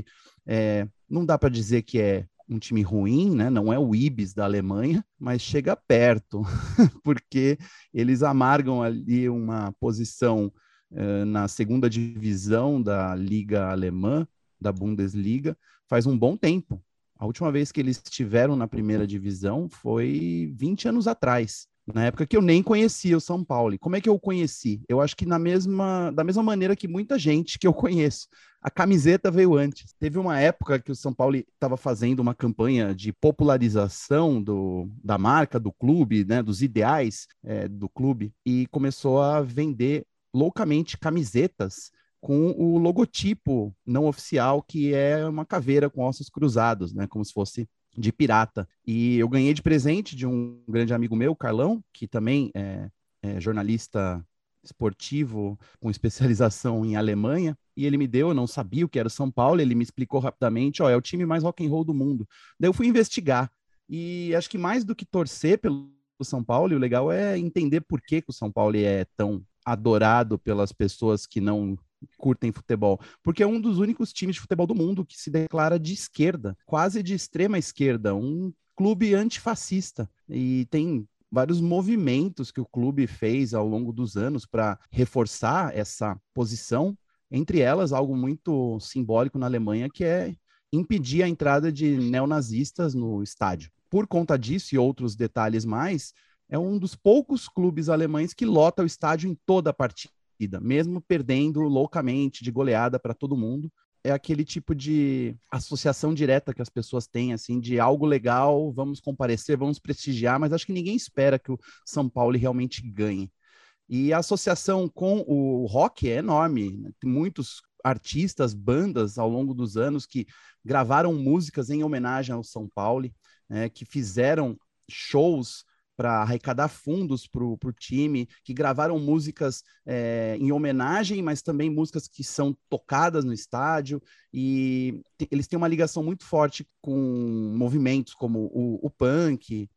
é, não dá para dizer que é um time ruim, né? Não é o Ibis da Alemanha, mas chega perto, porque eles amargam ali uma posição uh, na segunda divisão da Liga Alemã, da Bundesliga, faz um bom tempo. A última vez que eles estiveram na primeira divisão foi 20 anos atrás, na época que eu nem conhecia o São Paulo. E como é que eu conheci? Eu acho que na mesma, da mesma maneira que muita gente que eu conheço. A camiseta veio antes. Teve uma época que o São Paulo estava fazendo uma campanha de popularização do, da marca, do clube, né, dos ideais é, do clube, e começou a vender loucamente camisetas com o logotipo não oficial, que é uma caveira com ossos cruzados, né, como se fosse de pirata. E eu ganhei de presente de um grande amigo meu, Carlão, que também é, é jornalista esportivo com especialização em Alemanha, e ele me deu, eu não sabia o que era o São Paulo, ele me explicou rapidamente, ó, é o time mais rock and roll do mundo. Daí eu fui investigar, e acho que mais do que torcer pelo São Paulo, o legal é entender por que, que o São Paulo é tão adorado pelas pessoas que não curtem futebol, porque é um dos únicos times de futebol do mundo que se declara de esquerda, quase de extrema esquerda, um clube antifascista, e tem vários movimentos que o clube fez ao longo dos anos para reforçar essa posição, entre elas algo muito simbólico na Alemanha, que é impedir a entrada de neonazistas no estádio. Por conta disso e outros detalhes mais, é um dos poucos clubes alemães que lota o estádio em toda a partida, mesmo perdendo loucamente de goleada para todo mundo. É aquele tipo de associação direta que as pessoas têm, assim, de algo legal, vamos comparecer, vamos prestigiar, mas acho que ninguém espera que o São Paulo realmente ganhe. E a associação com o rock é enorme. Né? Tem muitos artistas, bandas ao longo dos anos que gravaram músicas em homenagem ao São Paulo, né, que fizeram shows para arrecadar fundos para o time, que gravaram músicas é, em homenagem, mas também músicas que são tocadas no estádio, e eles têm uma ligação muito forte com movimentos como o, o punk,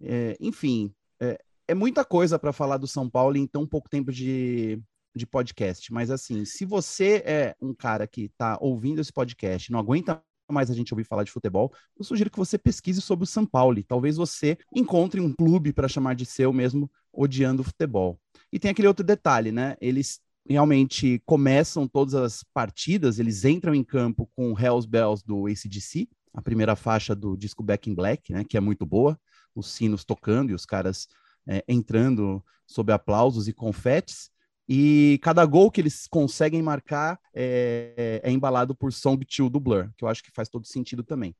é, enfim, é, é, muita coisa para falar do São Paulo em tão pouco tempo de, de podcast, mas assim, se você é um cara que está ouvindo esse podcast, não aguenta mais a gente ouvir falar de futebol, eu sugiro que você pesquise sobre o São Paulo. Talvez você encontre um clube para chamar de seu mesmo odiando o futebol. E tem aquele outro detalhe, né? Eles realmente começam todas as partidas, eles entram em campo com Hells Bells do ACDC, a primeira faixa do disco Back in Black, né, que é muito boa, os sinos tocando e os caras é, entrando sob aplausos e confetes. E cada gol que eles conseguem marcar é, é embalado por Song 2 do Blur, que eu acho que faz todo sentido também.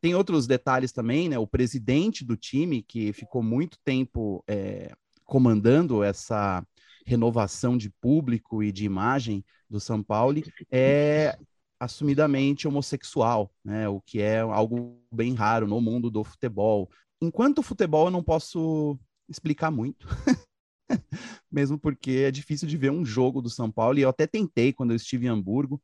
Tem outros detalhes também, né? O presidente do time, que ficou muito tempo é, comandando essa renovação de público e de imagem do São Paulo, é assumidamente homossexual, né? O que é algo bem raro no mundo do futebol enquanto futebol eu não posso explicar muito. Mesmo porque é difícil de ver um jogo do São Paulo. E eu até tentei quando eu estive em Hamburgo,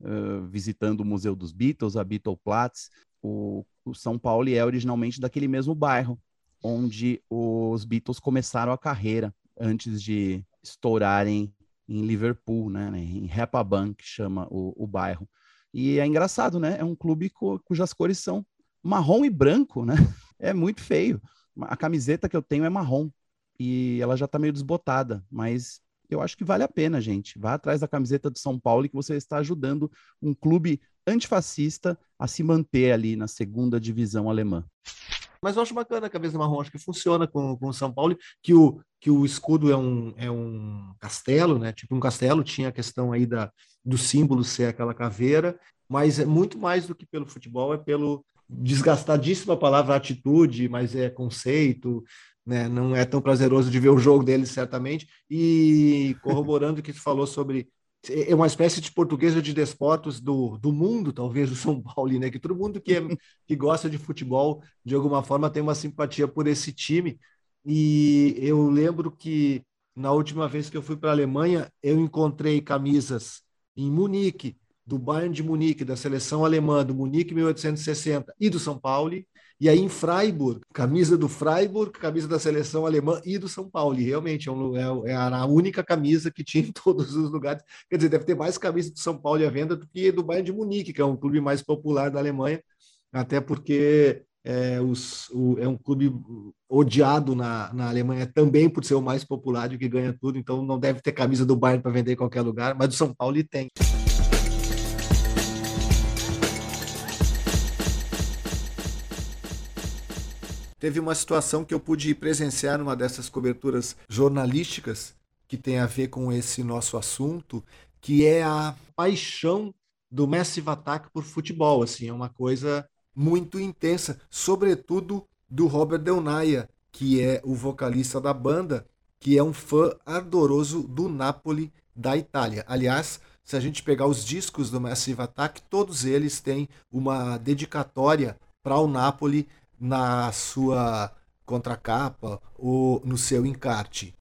uh, visitando o Museu dos Beatles, a Beatleplatz. O, o São Paulo é originalmente daquele mesmo bairro onde os Beatles começaram a carreira antes de estourarem em Liverpool, né, em Reeperbahn, que chama o, o bairro. E é engraçado, né? É um clube cujas cores são marrom e branco, né? é muito feio. A camiseta que eu tenho é marrom e ela já está meio desbotada, mas eu acho que vale a pena, gente. Vá atrás da camiseta do São Paulo que você está ajudando um clube antifascista a se manter ali na segunda divisão alemã. Mas eu acho bacana a camisa marrom, acho que funciona com, com o São Paulo, que o, que o escudo é um, é um castelo, né? Tipo um castelo, tinha a questão aí da, do símbolo ser aquela caveira, mas é muito mais do que pelo futebol, é pelo, desgastadíssima palavra atitude, mas é conceito, né? não é tão prazeroso de ver o jogo deles, certamente. E corroborando o que tu falou sobre. É uma espécie de portuguesa de desportos do, do mundo, talvez, do São Paulo, né? Que todo mundo que, é, que gosta de futebol, de alguma forma, tem uma simpatia por esse time. E eu lembro que na última vez que eu fui para a Alemanha, eu encontrei camisas em Munique, do Bayern de Munique, da seleção alemã, do Munique 1860 e do São Paulo. E aí em Freiburg, camisa do Freiburg, camisa da seleção alemã e do São Paulo. E realmente é, um, é, é, a única camisa que tinha em todos os lugares. Quer dizer, deve ter mais camisa do São Paulo à venda do que do Bayern de Munique, que é um clube mais popular da Alemanha, até porque é, os, o, é um clube odiado na, na Alemanha também por ser o mais popular e que ganha tudo. Então não deve ter camisa do Bayern para vender em qualquer lugar, mas do São Paulo tem. Teve uma situação que eu pude presenciar numa dessas coberturas jornalísticas que tem a ver com esse nosso assunto, que é a paixão do Massive Attack por futebol. Assim, é uma coisa muito intensa, sobretudo do Robert Del Naia, que é o vocalista da banda, que é um fã ardoroso do Napoli da Itália. Aliás, se a gente pegar os discos do Massive Attack, todos eles têm uma dedicatória para o Napoli na sua contracapa ou no seu encarte.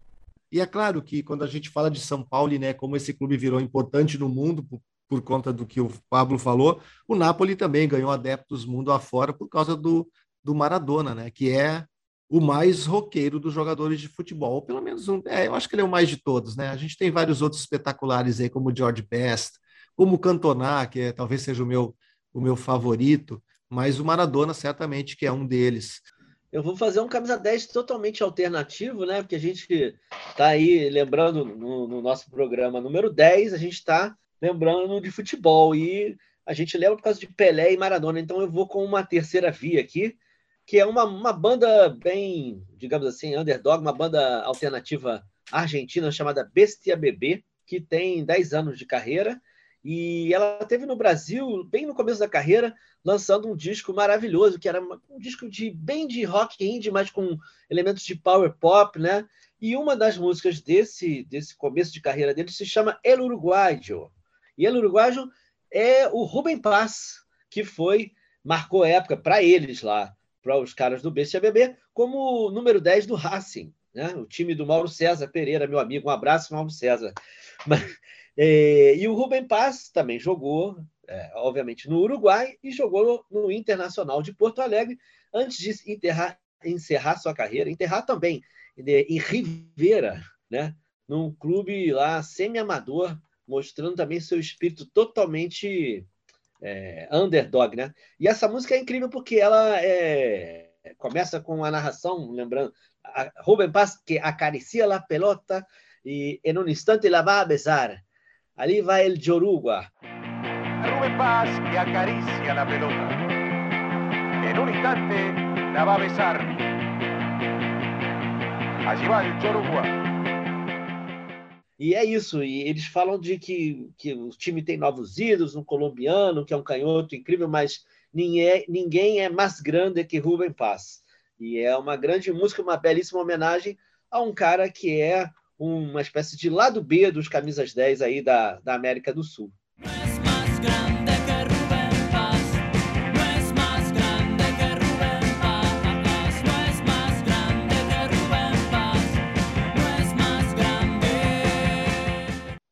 E é claro que quando a gente fala de São Paulo, né, como esse clube virou importante no mundo por, por conta do que o Pablo falou, o Napoli também ganhou adeptos mundo afora por causa do, do Maradona, né, que é o mais roqueiro dos jogadores de futebol, ou pelo menos um, é, eu acho que ele é o mais de todos, né? A gente tem vários outros espetaculares aí, como o George Best, como o Cantona, que é, talvez seja o meu, o meu favorito, mas o Maradona certamente que é um deles. Eu vou fazer um camisa 10 totalmente alternativo, né? Porque a gente está aí lembrando no, no, nosso programa número 10, a gente está lembrando de futebol e a gente lembra por causa de Pelé e Maradona. Então eu vou com uma terceira via aqui, que é uma, uma banda bem, digamos assim, underdog, uma banda alternativa argentina chamada Bestia Bebê, que tem 10 anos de carreira e ela teve no Brasil, bem no começo da carreira, lançando um disco maravilhoso, que era um disco de bem de rock indie, mas com elementos de power pop, né? E uma das músicas desse, desse começo de carreira dele se chama El Uruguayo. E El Uruguayo é o Rubem Paz, que foi, marcou época para eles lá, para os caras do BCBB, como número 10 do Racing, né? o time do Mauro César Pereira, meu amigo. Um abraço, Mauro César. Mas, é, e o Rubem Paz também jogou, é, obviamente, no Uruguai e jogou no Internacional de Porto Alegre antes de enterrar, encerrar sua carreira, enterrar também em Rivera, né? num clube lá semi-amador, mostrando também seu espírito totalmente é, underdog, né? E essa música é incrível porque ela é, começa com a narração, lembrando, a Rubem Paz que acaricia a pelota e em um instante la va a besar. Ali vai el Joruga. Rubén Paz que acaricia la pelota. En un instante la va a besar. Allí va el Joruga. E é isso, e eles falam de que, que o time tem novos ídolos, um colombiano, que é um canhoto incrível, mas ninguém, ninguém é mais grande que Rubem Paz. E é uma grande música, uma belíssima homenagem a um cara que é uma espécie de lado B dos camisas 10 aí da, da América do Sul.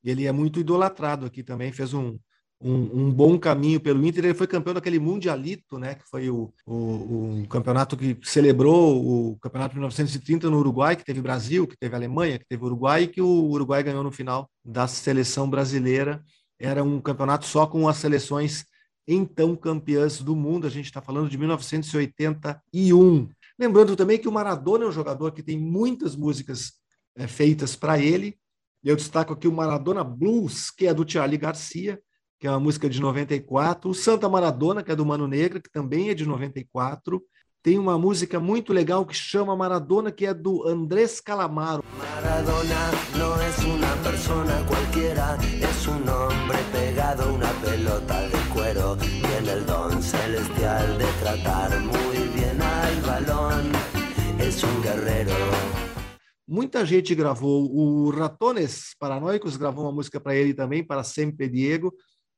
Ele é muito idolatrado aqui também, fez um, um, um, bom caminho pelo Inter. Ele foi campeão daquele Mundialito, né? Que foi o, o, o, campeonato que celebrou o campeonato de 1930 no Uruguai, que teve Brasil, que teve Alemanha, que teve Uruguai, e que o Uruguai ganhou no final da seleção brasileira. Era um campeonato só com as seleções então campeãs do mundo. A gente está falando de 1981. Lembrando também que o Maradona é um jogador que tem muitas músicas é, feitas para ele. Eu destaco aqui o Maradona Blues, que é do Charlie Garcia, que é uma música de 94. O Santa Maradona, que é do Mano Negra, que também é de 94. Tem uma música muito legal que chama Maradona, que é do Andrés Calamaro. Maradona não é uma persona qualquer, é um homem pegado a uma pelota de cuero. Tiene el don celestial de tratar muy bien al balón. Es un guerrero. Muita gente gravou. O Ratones Paranoicos gravou uma música para ele também, para Sempre Diego.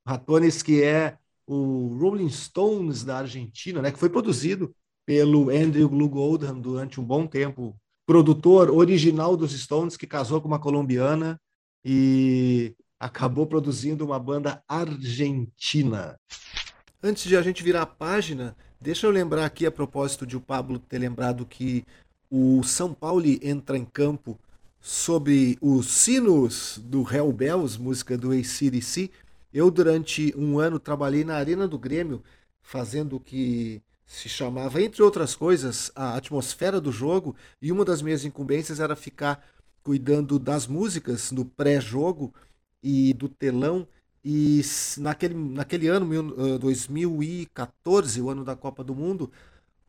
Ratones, que é o Rolling Stones da Argentina, né, que foi produzido pelo Andrew Glug Oldham durante um bom tempo, produtor original dos Stones, que casou com uma colombiana e acabou produzindo uma banda argentina. Antes de a gente virar a página, deixa eu lembrar aqui a propósito de o Pablo ter lembrado que o São Paulo entra em campo sobre os sinos do Hell Bells, música do ACDC. Eu, durante um ano, trabalhei na Arena do Grêmio, fazendo o que se chamava, entre outras coisas, a atmosfera do jogo, e uma das minhas incumbências era ficar cuidando das músicas no pré-jogo e do telão. E naquele, naquele ano, 2014, o ano da Copa do Mundo,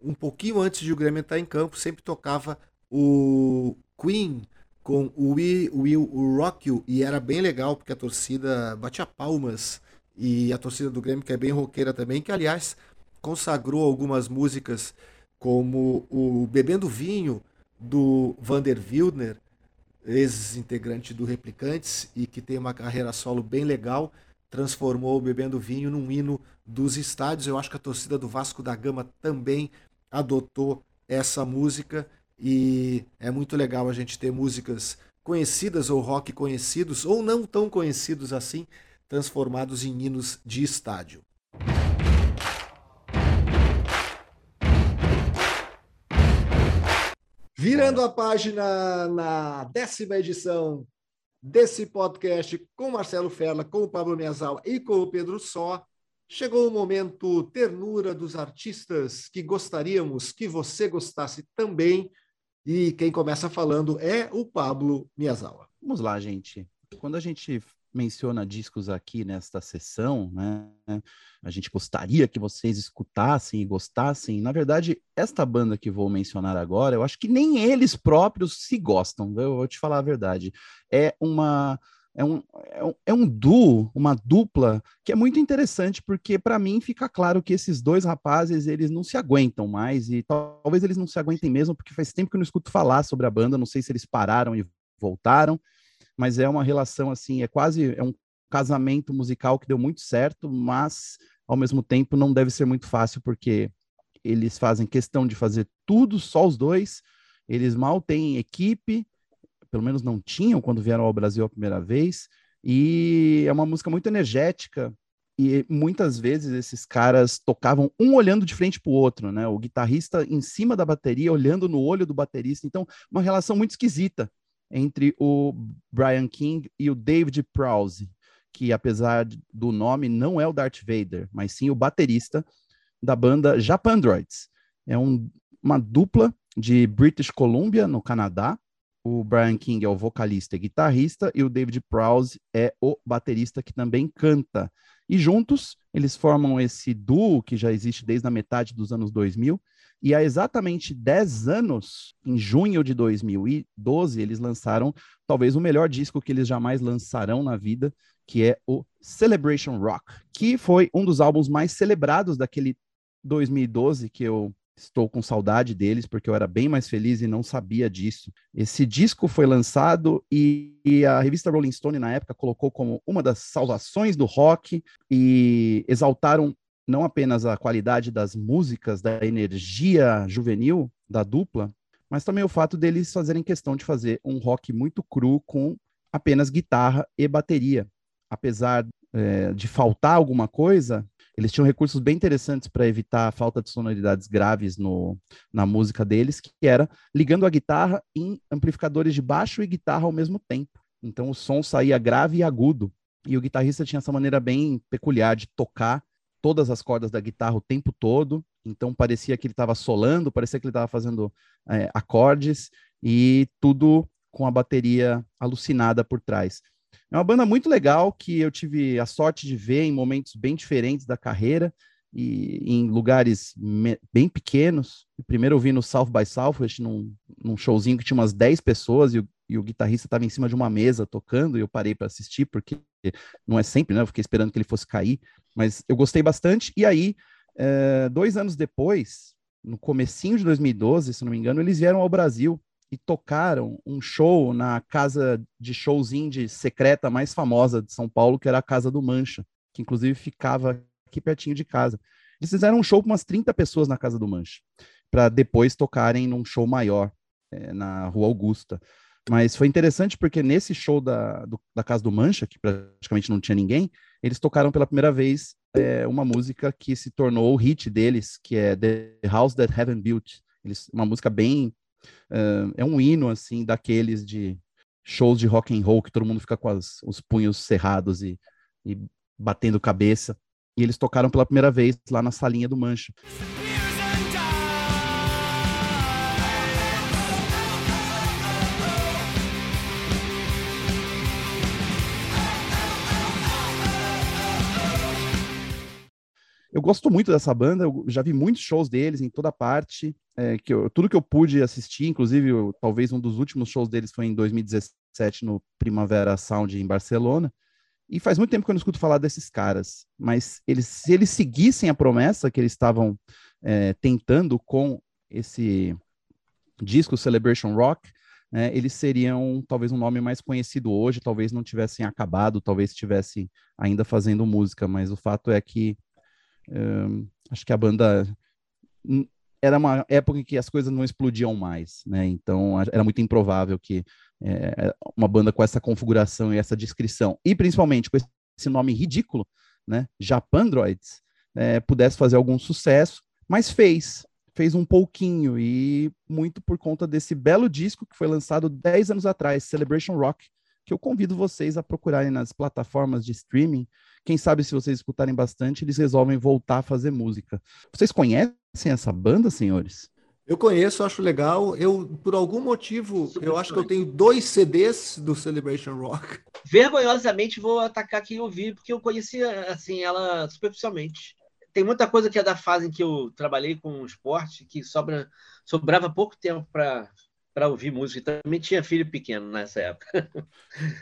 um pouquinho antes de o Grêmio entrar em campo, sempre tocava o Queen com o We Will Rock You, e era bem legal, porque a torcida batia palmas, e a torcida do Grêmio, que é bem roqueira também, que aliás consagrou algumas músicas como o Bebendo Vinho, do Vander Wildner, ex-integrante do Replicantes, e que tem uma carreira solo bem legal, transformou o Bebendo Vinho num hino dos estádios. Eu acho que a torcida do Vasco da Gama também adotou essa música e é muito legal a gente ter músicas conhecidas ou rock conhecidos ou não tão conhecidos assim transformados em hinos de estádio. Virando a página na décima edição desse podcast com Marcelo Ferla, com o Pablo Miazal e com o Pedro Só, Chegou o momento ternura dos artistas que gostaríamos que você gostasse também. E quem começa falando é o Pablo Miyazawa. Vamos lá, gente. Quando a gente menciona discos aqui nesta sessão, né? A gente gostaria que vocês escutassem e gostassem. Na verdade, esta banda que vou mencionar agora, eu acho que nem eles próprios se gostam. Eu vou te falar a verdade. É uma é um, é um, é um duo, uma dupla, que é muito interessante, porque para mim fica claro que esses dois rapazes, eles não se aguentam mais, e talvez eles não se aguentem mesmo, porque faz tempo que eu não escuto falar sobre a banda, não sei se eles pararam e voltaram, mas é uma relação assim, é quase é um casamento musical que deu muito certo, mas ao mesmo tempo não deve ser muito fácil, porque eles fazem questão de fazer tudo só os dois, eles mal têm equipe, pelo menos não tinham quando vieram ao Brasil a primeira vez, e é uma música muito energética, e muitas vezes esses caras tocavam um olhando de frente para o outro, né? O guitarrista em cima da bateria, olhando no olho do baterista. Então, uma relação muito esquisita entre o Brian King e o David Prowse, que apesar do nome não é o Darth Vader, mas sim o baterista da banda Japandroids. É um, uma dupla de British Columbia, no Canadá, o Brian King é o vocalista e guitarrista, e o David Prowse é o baterista que também canta. E juntos, eles formam esse duo que já existe desde a metade dos anos 2000. E há exatamente 10 anos, em junho de 2012, eles lançaram talvez o melhor disco que eles jamais lançarão na vida, que é o Celebration Rock, que foi um dos álbuns mais celebrados daquele 2012 que eu Estou com saudade deles porque eu era bem mais feliz e não sabia disso. Esse disco foi lançado e, e, a revista Rolling Stone na época colocou como uma das salvações do rock e exaltaram não apenas a qualidade das músicas, da energia juvenil da dupla, mas também o fato deles fazerem questão de fazer um rock muito cru com apenas guitarra e bateria. Apesar é, de faltar alguma coisa, eles tinham recursos bem interessantes para evitar a falta de sonoridades graves no, na música deles, que era ligando a guitarra em amplificadores de baixo e guitarra ao mesmo tempo. Então o som saía grave e agudo. E o guitarrista tinha essa maneira bem peculiar de tocar todas as cordas da guitarra o tempo todo. Então parecia que ele estava solando, parecia que ele estava fazendo é, acordes e tudo com a bateria alucinada por trás. É uma banda muito legal que eu tive a sorte de ver em momentos bem diferentes da carreira e em lugares bem pequenos. Primeiro eu vi no South by Southwest, num, num showzinho que tinha umas 10 pessoas e o, e o guitarrista estava em cima de uma mesa tocando e eu parei para assistir porque não é sempre, né? Eu fiquei esperando que ele fosse cair, mas eu gostei bastante. E aí, é, dois anos depois, no comecinho de 2012, se não me engano, eles vieram ao Brasil e tocaram um show na casa de shows indie secreta mais famosa de São Paulo, que era a Casa do Mancha, que inclusive ficava aqui pertinho de casa. Eles fizeram um show com umas 30 pessoas na Casa do Mancha, para depois tocarem num show maior é, na Rua Augusta. Mas foi interessante porque nesse show da, do, da Casa do Mancha, que praticamente não tinha ninguém, eles tocaram pela primeira vez é, uma música que se tornou o hit deles, que é The House That Heaven Built. Eles, uma música bem Uh, é um hino, assim, daqueles de shows de rock and roll que todo mundo fica com as, os punhos cerrados e, e batendo cabeça. E eles tocaram pela primeira vez lá na salinha do Mancha. Eu gosto muito dessa banda, eu já vi muitos shows deles em toda parte, é, que eu, tudo que eu pude assistir, inclusive eu, talvez um dos últimos shows deles foi em 2017 no Primavera Sound em Barcelona. E faz muito tempo que eu não escuto falar desses caras, mas eles, se eles seguissem a promessa que eles estavam é, tentando com esse disco Celebration Rock, né, eles seriam talvez um nome mais conhecido hoje, talvez não tivessem acabado, talvez estivessem ainda fazendo música, mas o fato é que acho que a banda era uma época em que as coisas não explodiam mais, né? Então era muito improvável que é, uma banda com essa configuração e essa descrição, e principalmente com esse nome ridículo, né? Japandroids, é, pudesse fazer algum sucesso, mas fez, fez um pouquinho, e muito por conta desse belo disco que foi lançado 10 anos atrás, Celebration Rock, que eu convido vocês a procurarem nas plataformas de streaming. Quem sabe, se vocês escutarem bastante, eles resolvem voltar a fazer música. Vocês conhecem essa banda, senhores? Eu conheço, acho legal. Eu, por algum motivo, Super eu acho que eu tenho dois CDs do Celebration Rock. Vergonhosamente vou atacar quem ouvi, porque eu conhecia assim ela superficialmente. Tem muita coisa que é da fase em que eu trabalhei com esporte que sobra, sobrava pouco tempo para para ouvir música. Também tinha filho pequeno nessa época.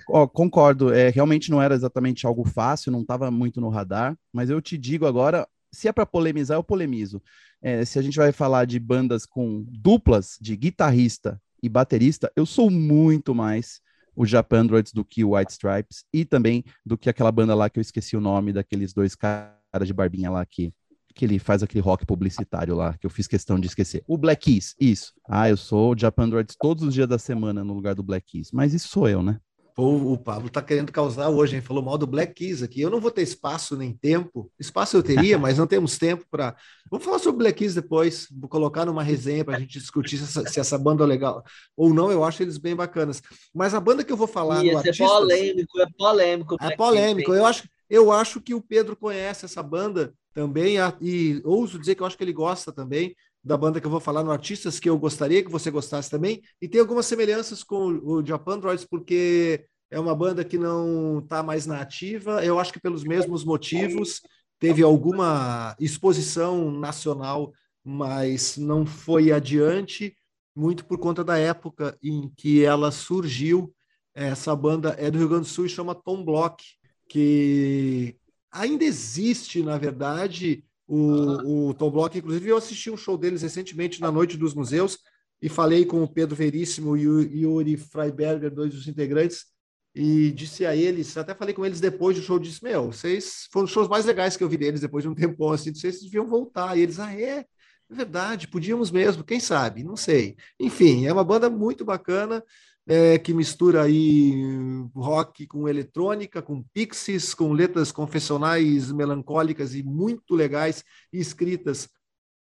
Ó, concordo, é, realmente não era exatamente algo fácil, não estava muito no radar, mas eu te digo agora, se é para polemizar, eu polemizo. É, se a gente vai falar de bandas com duplas de guitarrista e baterista, eu sou muito mais o Japan Androids do que o White Stripes e também do que aquela banda lá que eu esqueci o nome daqueles dois caras de barbinha lá que que ele faz aquele rock publicitário lá, que eu fiz questão de esquecer. O Black Keys, isso. Ah, eu sou o Japan Androids todos os dias da semana no lugar do Black Keys, mas isso sou eu, né? O, o Pablo tá querendo causar hoje, hein? Falou mal do Black Keys aqui. Eu não vou ter espaço nem tempo. Espaço eu teria, mas não temos tempo para. Vamos falar sobre Black Keys depois. Vou colocar numa resenha para a gente discutir se essa, se essa, banda é legal ou não. Eu acho eles bem bacanas. Mas a banda que eu vou falar. Ia ser artistas, polêmico, é polêmico. É polêmico. Eu acho, eu acho que o Pedro conhece essa banda também e ouso dizer que eu acho que ele gosta também da banda que eu vou falar no Artistas, que eu gostaria que você gostasse também, e tem algumas semelhanças com o Japan Droids, porque é uma banda que não está mais na ativa, eu acho que pelos mesmos motivos, teve alguma exposição nacional, mas não foi adiante, muito por conta da época em que ela surgiu. Essa banda é do Rio Grande do Sul e chama Tom Block, que ainda existe, na verdade, o, o Tom Block, inclusive, eu assisti um show deles recentemente na Noite dos Museus e falei com o Pedro Veríssimo e o Yuri Freiberger, dois dos integrantes, e disse a eles, até falei com eles depois do show, disse, meu, vocês foram os shows mais legais que eu vi deles depois de um tempo assim, vocês deviam voltar. E eles, ah, é? É verdade, podíamos mesmo, quem sabe, não sei. Enfim, é uma banda muito bacana, é, que mistura aí rock com eletrônica, com pixies, com letras confessionais melancólicas e muito legais, escritas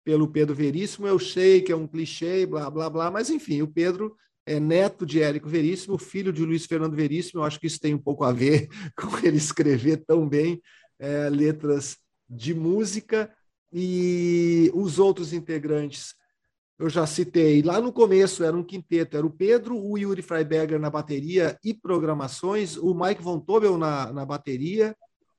pelo Pedro Veríssimo. Eu sei que é um clichê, blá, blá, blá, mas enfim, o Pedro é neto de Érico Veríssimo, filho de Luiz Fernando Veríssimo. Eu acho que isso tem um pouco a ver com ele escrever tão bem é, letras de música. E os outros integrantes eu já citei, lá no começo era um quinteto, era o Pedro, o Yuri Freiberger na bateria e programações, o Mike Von Tobel na, na bateria,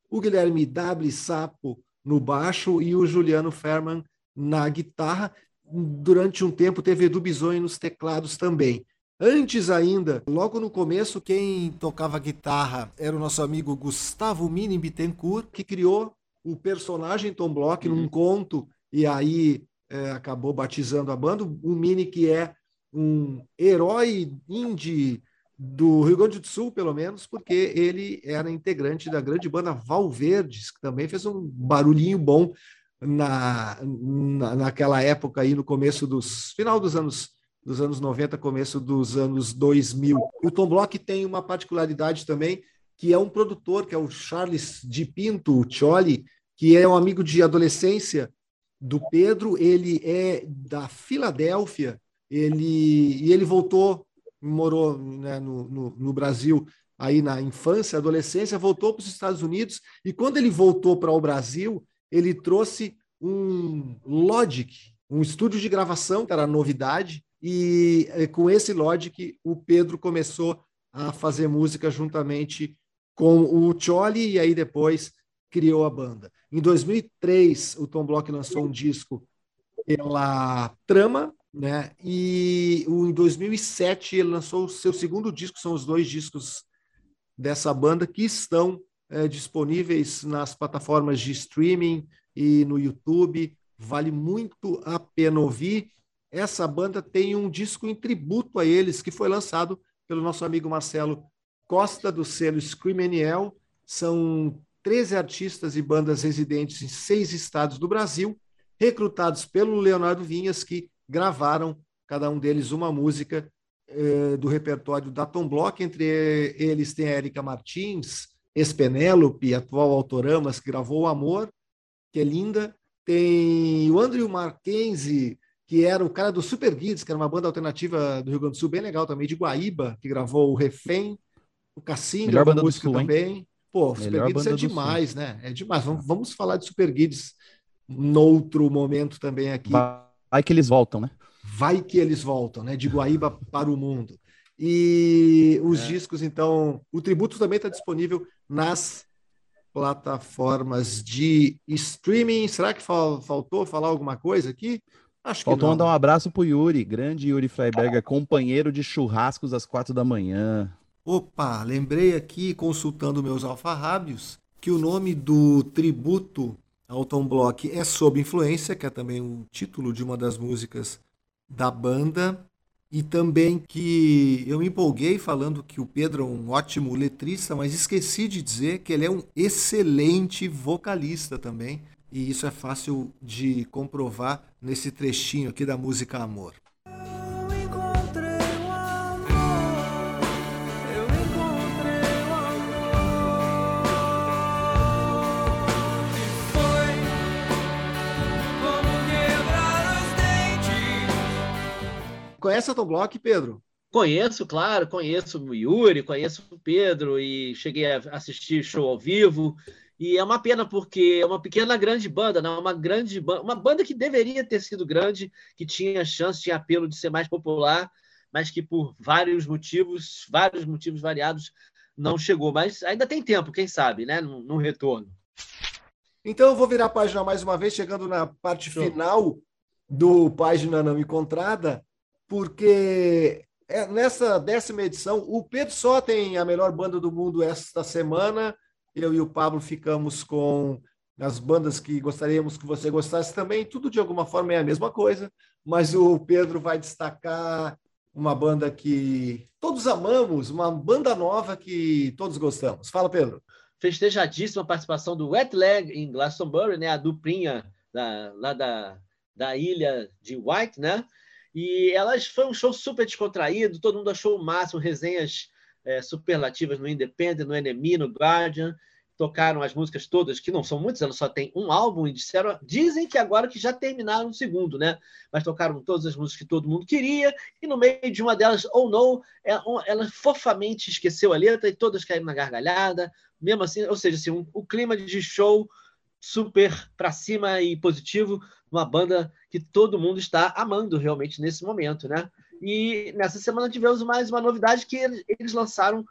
o Guilherme W. Sapo no baixo e o Juliano Ferman na guitarra. Durante um tempo teve Edu Bisonho nos teclados também. Antes ainda, logo no começo, quem tocava guitarra era o nosso amigo Gustavo Mini Bittencourt, que criou o personagem Tom Block uhum. num conto, e aí é, acabou batizando a banda. O Mini, que é um herói indie do Rio Grande do Sul, pelo menos, porque ele era integrante da grande banda Valverdes, que também fez um barulhinho bom na, na, naquela época aí, no começo dos final dos anos dos anos 90, começo dos anos 2000. O Tom Block tem uma particularidade também, que é um produtor, que é o Charles de Pinto, o Choli, que é um amigo de adolescência do Pedro, ele é da Filadélfia, ele, e ele voltou, morou né, no, no, no, Brasil aí na infância, adolescência, voltou para os Estados Unidos, e quando ele voltou para o Brasil, ele trouxe um Logic, um estúdio de gravação, que era novidade, e eh, com esse Logic o Pedro começou a fazer música juntamente com o Choli, e aí depois criou a banda. Em 2003, o Tom Block lançou um disco pela Trama, né? E em 2007 ele lançou o seu segundo disco, são os dois discos dessa banda que estão é, disponíveis nas plataformas de streaming e no YouTube. Vale muito a pena ouvir. Essa banda tem um disco em tributo a eles que foi lançado pelo nosso amigo Marcelo Costa do selo Scream NL. São 13 artistas e bandas residentes em seis estados do Brasil, recrutados pelo Leonardo Vinhas, que gravaram, cada um deles, uma música eh, do repertório da Tom Block. Entre eles tem a Erika Martins, ex-Penélope, atual Autoramas, que gravou O Amor, que é linda. Tem o Andrew Marquense, que era o cara do Super Guides, que era uma banda alternativa do Rio Grande do Sul, bem legal também, de Guaíba, que gravou o Refém. O Cassim, Melhor banda música do Sul, também. Hein? Pô, Super Guides é demais, né? É demais. Vamos, vamos falar de Super Guides noutro momento também aqui. Vai que eles voltam, né? Vai que eles voltam, né? De Guaíba para o mundo. E os é. discos, então, o tributo também está disponível nas plataformas de streaming. Será que faltou falar alguma coisa aqui? Acho que Faltou mandar um abraço pro Yuri, grande Yuri Freiberger, companheiro de churrascos às quatro da manhã. Opa, lembrei aqui, consultando meus alfarrábios, que o nome do tributo ao Tom Block é Sob Influência, que é também o título de uma das músicas da banda, e também que eu me empolguei falando que o Pedro é um ótimo letrista, mas esqueci de dizer que ele é um excelente vocalista também, e isso é fácil de comprovar nesse trechinho aqui da música Amor. Conhece o Tom Block, Pedro? Conheço, claro, conheço o Yuri, conheço o Pedro e cheguei a assistir show ao vivo. E é uma pena porque é uma pequena grande banda, né? uma grande banda, uma banda que deveria ter sido grande, que tinha chance, tinha apelo de ser mais popular, mas que por vários motivos, vários motivos variados, não chegou. Mas ainda tem tempo, quem sabe, né? No, no retorno. Então eu vou virar a página mais uma vez, chegando na parte Show. final do Página Não Encontrada, porque é, nessa décima edição, o Pedro só tem a melhor banda do mundo esta semana. Eu e o Pablo ficamos com as bandas que gostaríamos que você gostasse também. Tudo de alguma forma é a mesma coisa, mas o Pedro vai destacar uma banda que todos amamos, uma banda nova que todos gostamos. Fala, Pedro. Festejadíssima participação do Wet Leg em Glastonbury, né? A duplinha da, lá da, da ilha de White, né? E elas foi um show super descontraído, todo mundo achou o máximo, resenhas é, superlativas no Independent, no NME, no Guardian. Tocaram as músicas todas, que não são muitas, elas só tem um álbum, e disseram, dizem que agora que já terminaram o segundo, né? Mas tocaram todas as músicas que todo mundo queria, e no meio de uma delas, Oh No, ela, ela fofamente esqueceu a letra e todas caíram na gargalhada, mesmo assim, ou seja, assim, um, o clima de show super para cima e positivo, uma banda que todo mundo está amando realmente nesse momento, né? E nessa semana tivemos mais uma novidade que eles, lançaram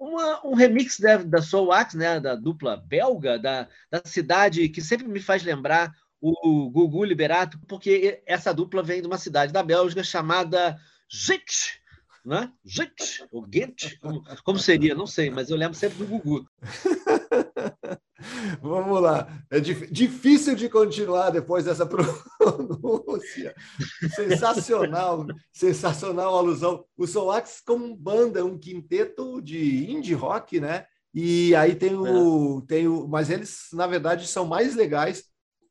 uma, um remix da, da Soul Wax, né? Da dupla belga, da, da cidade que sempre me faz lembrar o Gugu Liberato, porque essa dupla vem de uma cidade da Bélgica chamada Zicht, né? Zicht, ou Ghent, como, como seria, não sei, mas eu lembro sempre do Gugu. Vamos lá. É dif- difícil de continuar depois dessa pronúncia. Sensacional, sensacional a alusão. O Solax como banda, um quinteto de indie rock, né? E aí tem o, tem o, mas eles na verdade são mais legais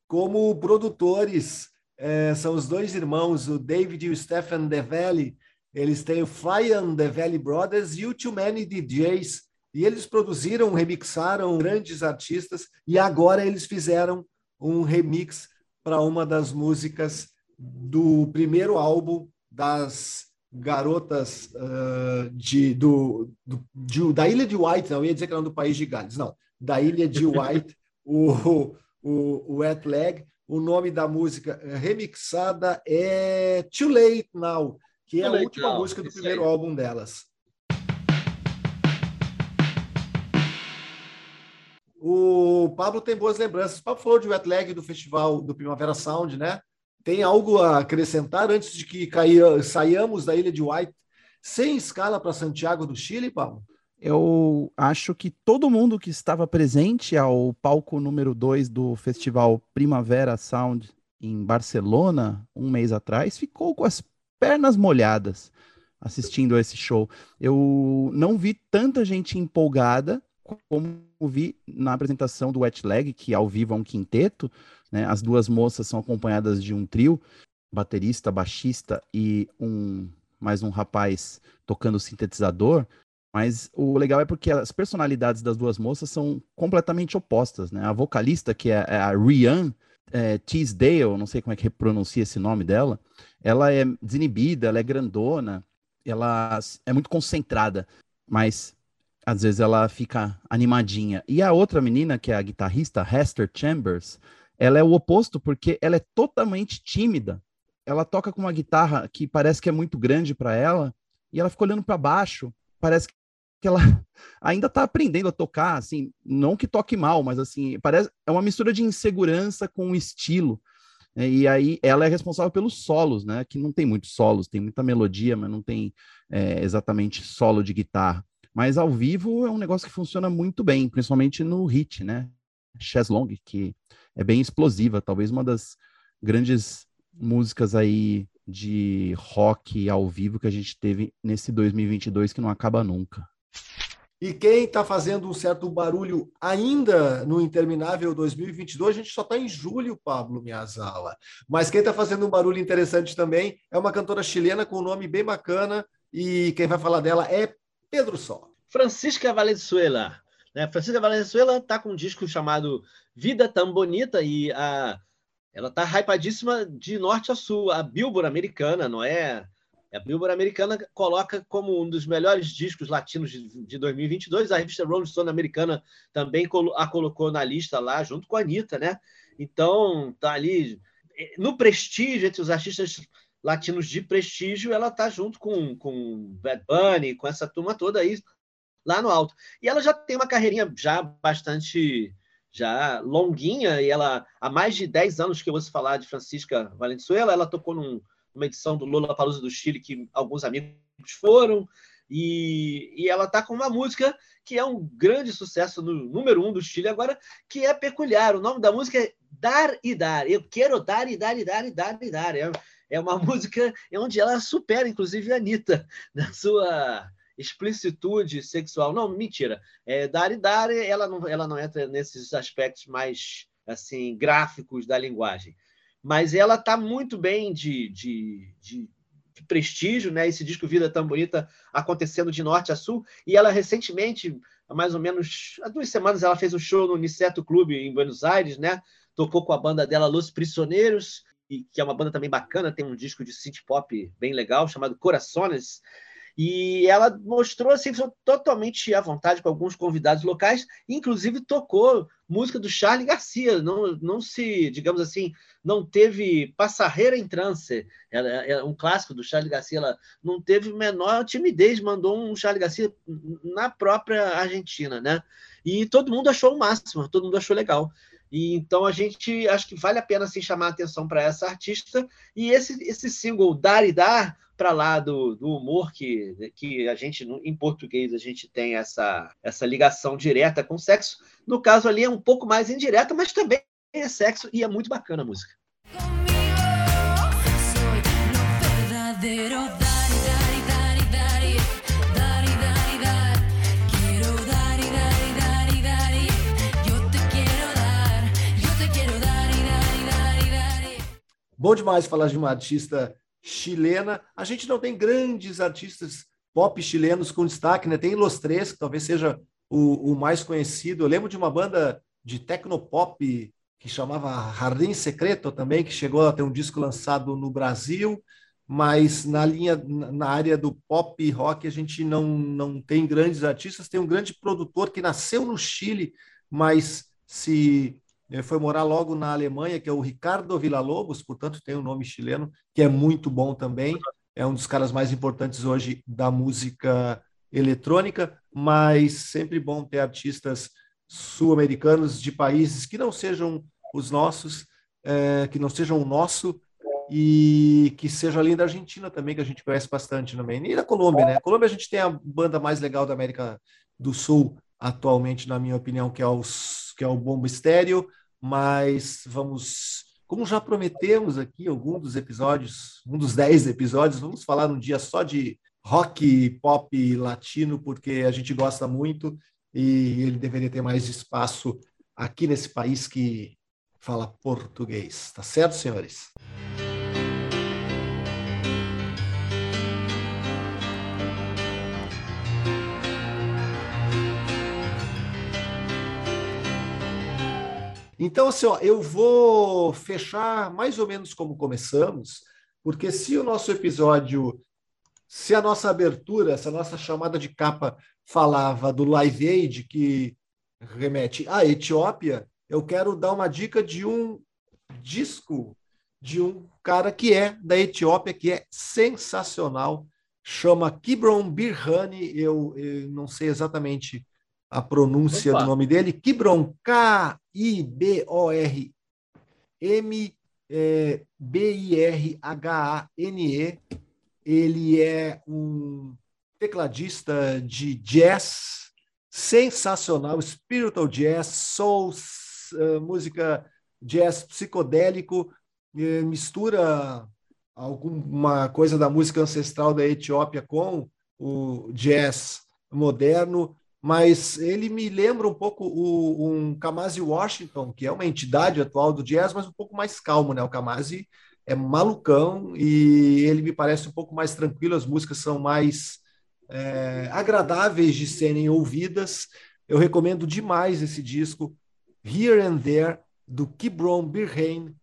como produtores. É, são os dois irmãos, o David e o Stephen DeValley. Eles têm o Fly and the Valley Brothers e o Too Many DJs. E eles produziram, remixaram grandes artistas e agora eles fizeram um remix para uma das músicas do primeiro álbum das garotas uh, de, do, do, de, da Ilha de White, não, ia dizer que era do País de Gales, não, da Ilha de White, o, o, o Wet Leg, o nome da música remixada é Too Late Now, que é a última música do primeiro álbum delas. O Pablo tem boas lembranças. O Pablo falou de Wet Leg do festival do Primavera Sound, né? Tem algo a acrescentar antes de que caia, saiamos da ilha de White sem escala para Santiago do Chile, Pablo? Eu acho que todo mundo que estava presente ao palco número 2 do festival Primavera Sound em Barcelona, um mês atrás, ficou com as pernas molhadas assistindo a esse show. Eu não vi tanta gente empolgada como vi na apresentação do Wet Leg, que ao vivo é um quinteto, né? As duas moças são acompanhadas de um trio, baterista, baixista e um mais um rapaz tocando sintetizador. Mas o legal é porque as personalidades das duas moças são completamente opostas, né? A vocalista, que é a Rian é, Teasdale, não sei como é que pronuncia esse nome dela, ela é desinibida, ela é grandona, ela é muito concentrada, mas às vezes ela fica animadinha. E a outra menina, que é a guitarrista, Hester Chambers, ela é o oposto, porque ela é totalmente tímida. Ela toca com uma guitarra que parece que é muito grande para ela, e ela fica olhando para baixo. Parece que ela ainda está aprendendo a tocar, assim, não que toque mal, mas assim, parece é uma mistura de insegurança com estilo. É, E aí ela é responsável pelos solos, né? Que não tem muitos solos, tem muita melodia, mas não tem é, exatamente solo de guitarra. Mas ao vivo é um negócio que funciona muito bem, principalmente no hit, né? Chess Long, que é bem explosiva, talvez uma das grandes músicas aí de rock ao vivo que a gente teve nesse 2022 que não acaba nunca. E quem está fazendo um certo barulho ainda no interminável 2022, a gente só está em julho, Pablo Miyazawa. Mas quem está fazendo um barulho interessante também é uma cantora chilena com um nome bem bacana e quem vai falar dela é Pedro Sol. Francisca Valenzuela. Né? Francisca Valenzuela está com um disco chamado Vida Tão Bonita e a, ela está hypadíssima de norte a sul. A Billboard americana, não é? A Billboard americana coloca como um dos melhores discos latinos de, de 2022. A revista Rolling Stone americana também a colocou na lista lá, junto com a Anitta, né? Então, tá ali eh, no prestígio, entre os artistas latinos de prestígio, ela tá junto com, com Bad Bunny, com essa turma toda aí, lá no alto. E ela já tem uma carreirinha já bastante já longuinha, e ela há mais de 10 anos que eu ouço falar de Francisca Valenzuela, ela tocou num, numa edição do Lola Palusa do Chile que alguns amigos foram, e, e ela está com uma música que é um grande sucesso no número um do Chile agora, que é peculiar. O nome da música é Dar e Dar. Eu quero dar e dar e dar e dar e dar. É, é uma música onde ela supera, inclusive, a Anitta na sua explicitude sexual. Não, mentira. É, dar e dar, ela não, ela não entra nesses aspectos mais assim gráficos da linguagem. Mas ela está muito bem de, de, de, de prestígio, né? Esse disco Vida Tão Bonita acontecendo de norte a sul. E ela recentemente, há mais ou menos há duas semanas, ela fez um show no Niceto Clube em Buenos Aires, né? Tocou com a banda dela Los Prisioneiros, e, que é uma banda também bacana, tem um disco de synth pop bem legal chamado Corações. E ela mostrou assim, totalmente à vontade com alguns convidados locais, inclusive tocou música do Charlie Garcia, não, não se, digamos assim, não teve passarreira em trance, ela, é um clássico do Charlie Garcia, ela não teve menor timidez, mandou um Charlie Garcia na própria Argentina, né? E todo mundo achou o máximo, todo mundo achou legal. E, então a gente acho que vale a pena assim, chamar a atenção para essa artista. E esse, esse single Dar e Dar, para lá do, do humor que, que a gente, em português, a gente tem essa, essa ligação direta com sexo. No caso ali é um pouco mais indireta, mas também é sexo e é muito bacana a música. dar Bom demais falar de uma artista chilena. A gente não tem grandes artistas pop chilenos com destaque, né? Tem Los Tres, que talvez seja o, o mais conhecido. Eu lembro de uma banda de tecnopop que chamava Jardim Secreto também, que chegou a ter um disco lançado no Brasil, mas na linha, na área do pop rock, a gente não, não tem grandes artistas. Tem um grande produtor que nasceu no Chile, mas se foi morar logo na Alemanha, que é o Ricardo Villa-Lobos, portanto tem um nome chileno, que é muito bom também. É um dos caras mais importantes hoje da música eletrônica, mas sempre bom ter artistas sul-americanos de países que não sejam os nossos, eh, que não sejam o nosso, e que seja além da Argentina também, que a gente conhece bastante também. E da Colômbia, né? A Colômbia a gente tem a banda mais legal da América do Sul atualmente, na minha opinião, que é, os, que é o Bombo Estéreo, mas vamos, como já prometemos aqui, algum dos episódios, um dos dez episódios, vamos falar num dia só de rock, pop latino, porque a gente gosta muito e ele deveria ter mais espaço aqui nesse país que fala português. Tá certo, senhores? Então, assim, ó, eu vou fechar mais ou menos como começamos, porque se o nosso episódio, se a nossa abertura, essa nossa chamada de capa falava do Live Aid, que remete à Etiópia, eu quero dar uma dica de um disco de um cara que é da Etiópia, que é sensacional, chama Kibron Birhani, eu, eu não sei exatamente a pronúncia Opa. do nome dele, Kibron, K-I-B-O-R-M, é B-I-R-H-A-N-E. Ele é um tecladista de jazz sensacional, spiritual jazz, soul, eh, música jazz psicodélico, eh, mistura alguma coisa da música ancestral da Etiópia com o jazz moderno, mas ele me lembra um pouco o, um Kamasi Washington, que é uma entidade atual do jazz, mas um pouco mais calmo, né? O Kamasi é malucão e ele me parece um pouco mais tranquilo, as músicas são mais é, agradáveis de serem ouvidas. Eu recomendo demais esse disco, Here and There, do Kibron Birhain.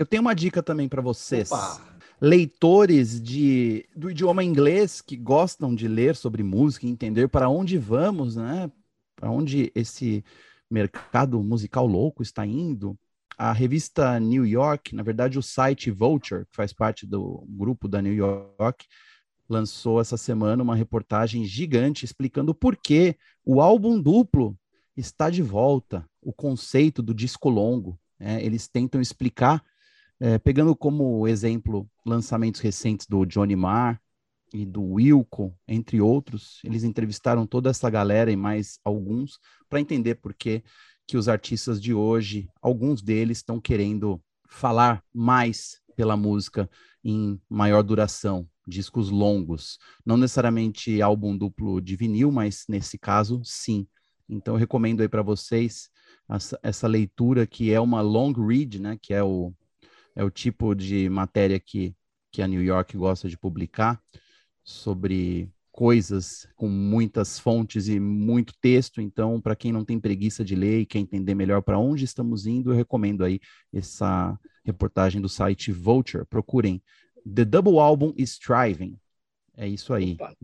Eu tenho uma dica também para vocês. Opa! Leitores de, do idioma inglês que gostam de ler sobre música e entender para onde vamos, né? Para onde esse mercado musical louco está indo. A revista New York, na verdade, o site Vulture, que faz parte do grupo da New York, lançou essa semana uma reportagem gigante explicando por que o álbum duplo está de volta, o conceito do disco longo. né? Eles tentam explicar, eh, pegando como exemplo lançamentos recentes do Johnny Marr e do Wilco, entre outros. Eles entrevistaram toda essa galera e mais alguns para entender por que que os artistas de hoje, alguns deles estão querendo falar mais pela música em maior duração, discos longos, não necessariamente álbum duplo de vinil, mas nesse caso, sim. Então eu recomendo aí para vocês essa, essa leitura que é uma long read, né, que é o é o tipo de matéria que que a New York gosta de publicar sobre coisas com muitas fontes e muito texto. Então, para quem não tem preguiça de ler e quer entender melhor para onde estamos indo, eu recomendo aí essa reportagem do site Vulture. Procurem The Double Album is Striving. É isso aí. Opa.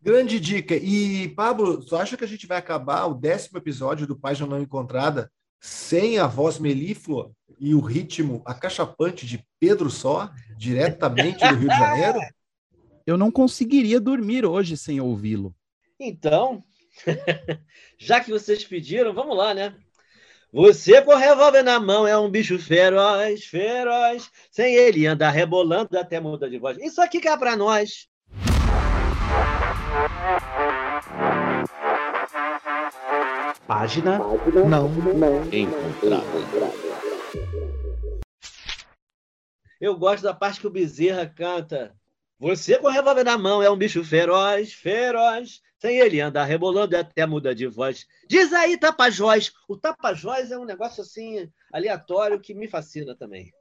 Grande dica. E, Pablo, tu acha que a gente vai acabar o décimo episódio do Página Não Encontrada sem a voz melíflua e o ritmo acachapante de Pedro Só, diretamente do Rio de Janeiro? Eu não conseguiria dormir hoje sem ouvi-lo. Então, já que vocês pediram, vamos lá, né? Você com revólver na mão é um bicho feroz, feroz. Sem ele anda rebolando até muda de voz. Isso aqui cá pra nós. Página Não. Eu gosto da parte que o Bezerra canta. Você com o revólver na mão é um bicho feroz, feroz. Sem ele anda rebolando até muda de voz. Diz aí, Tapajós. O Tapajós é um negócio assim aleatório que me fascina também.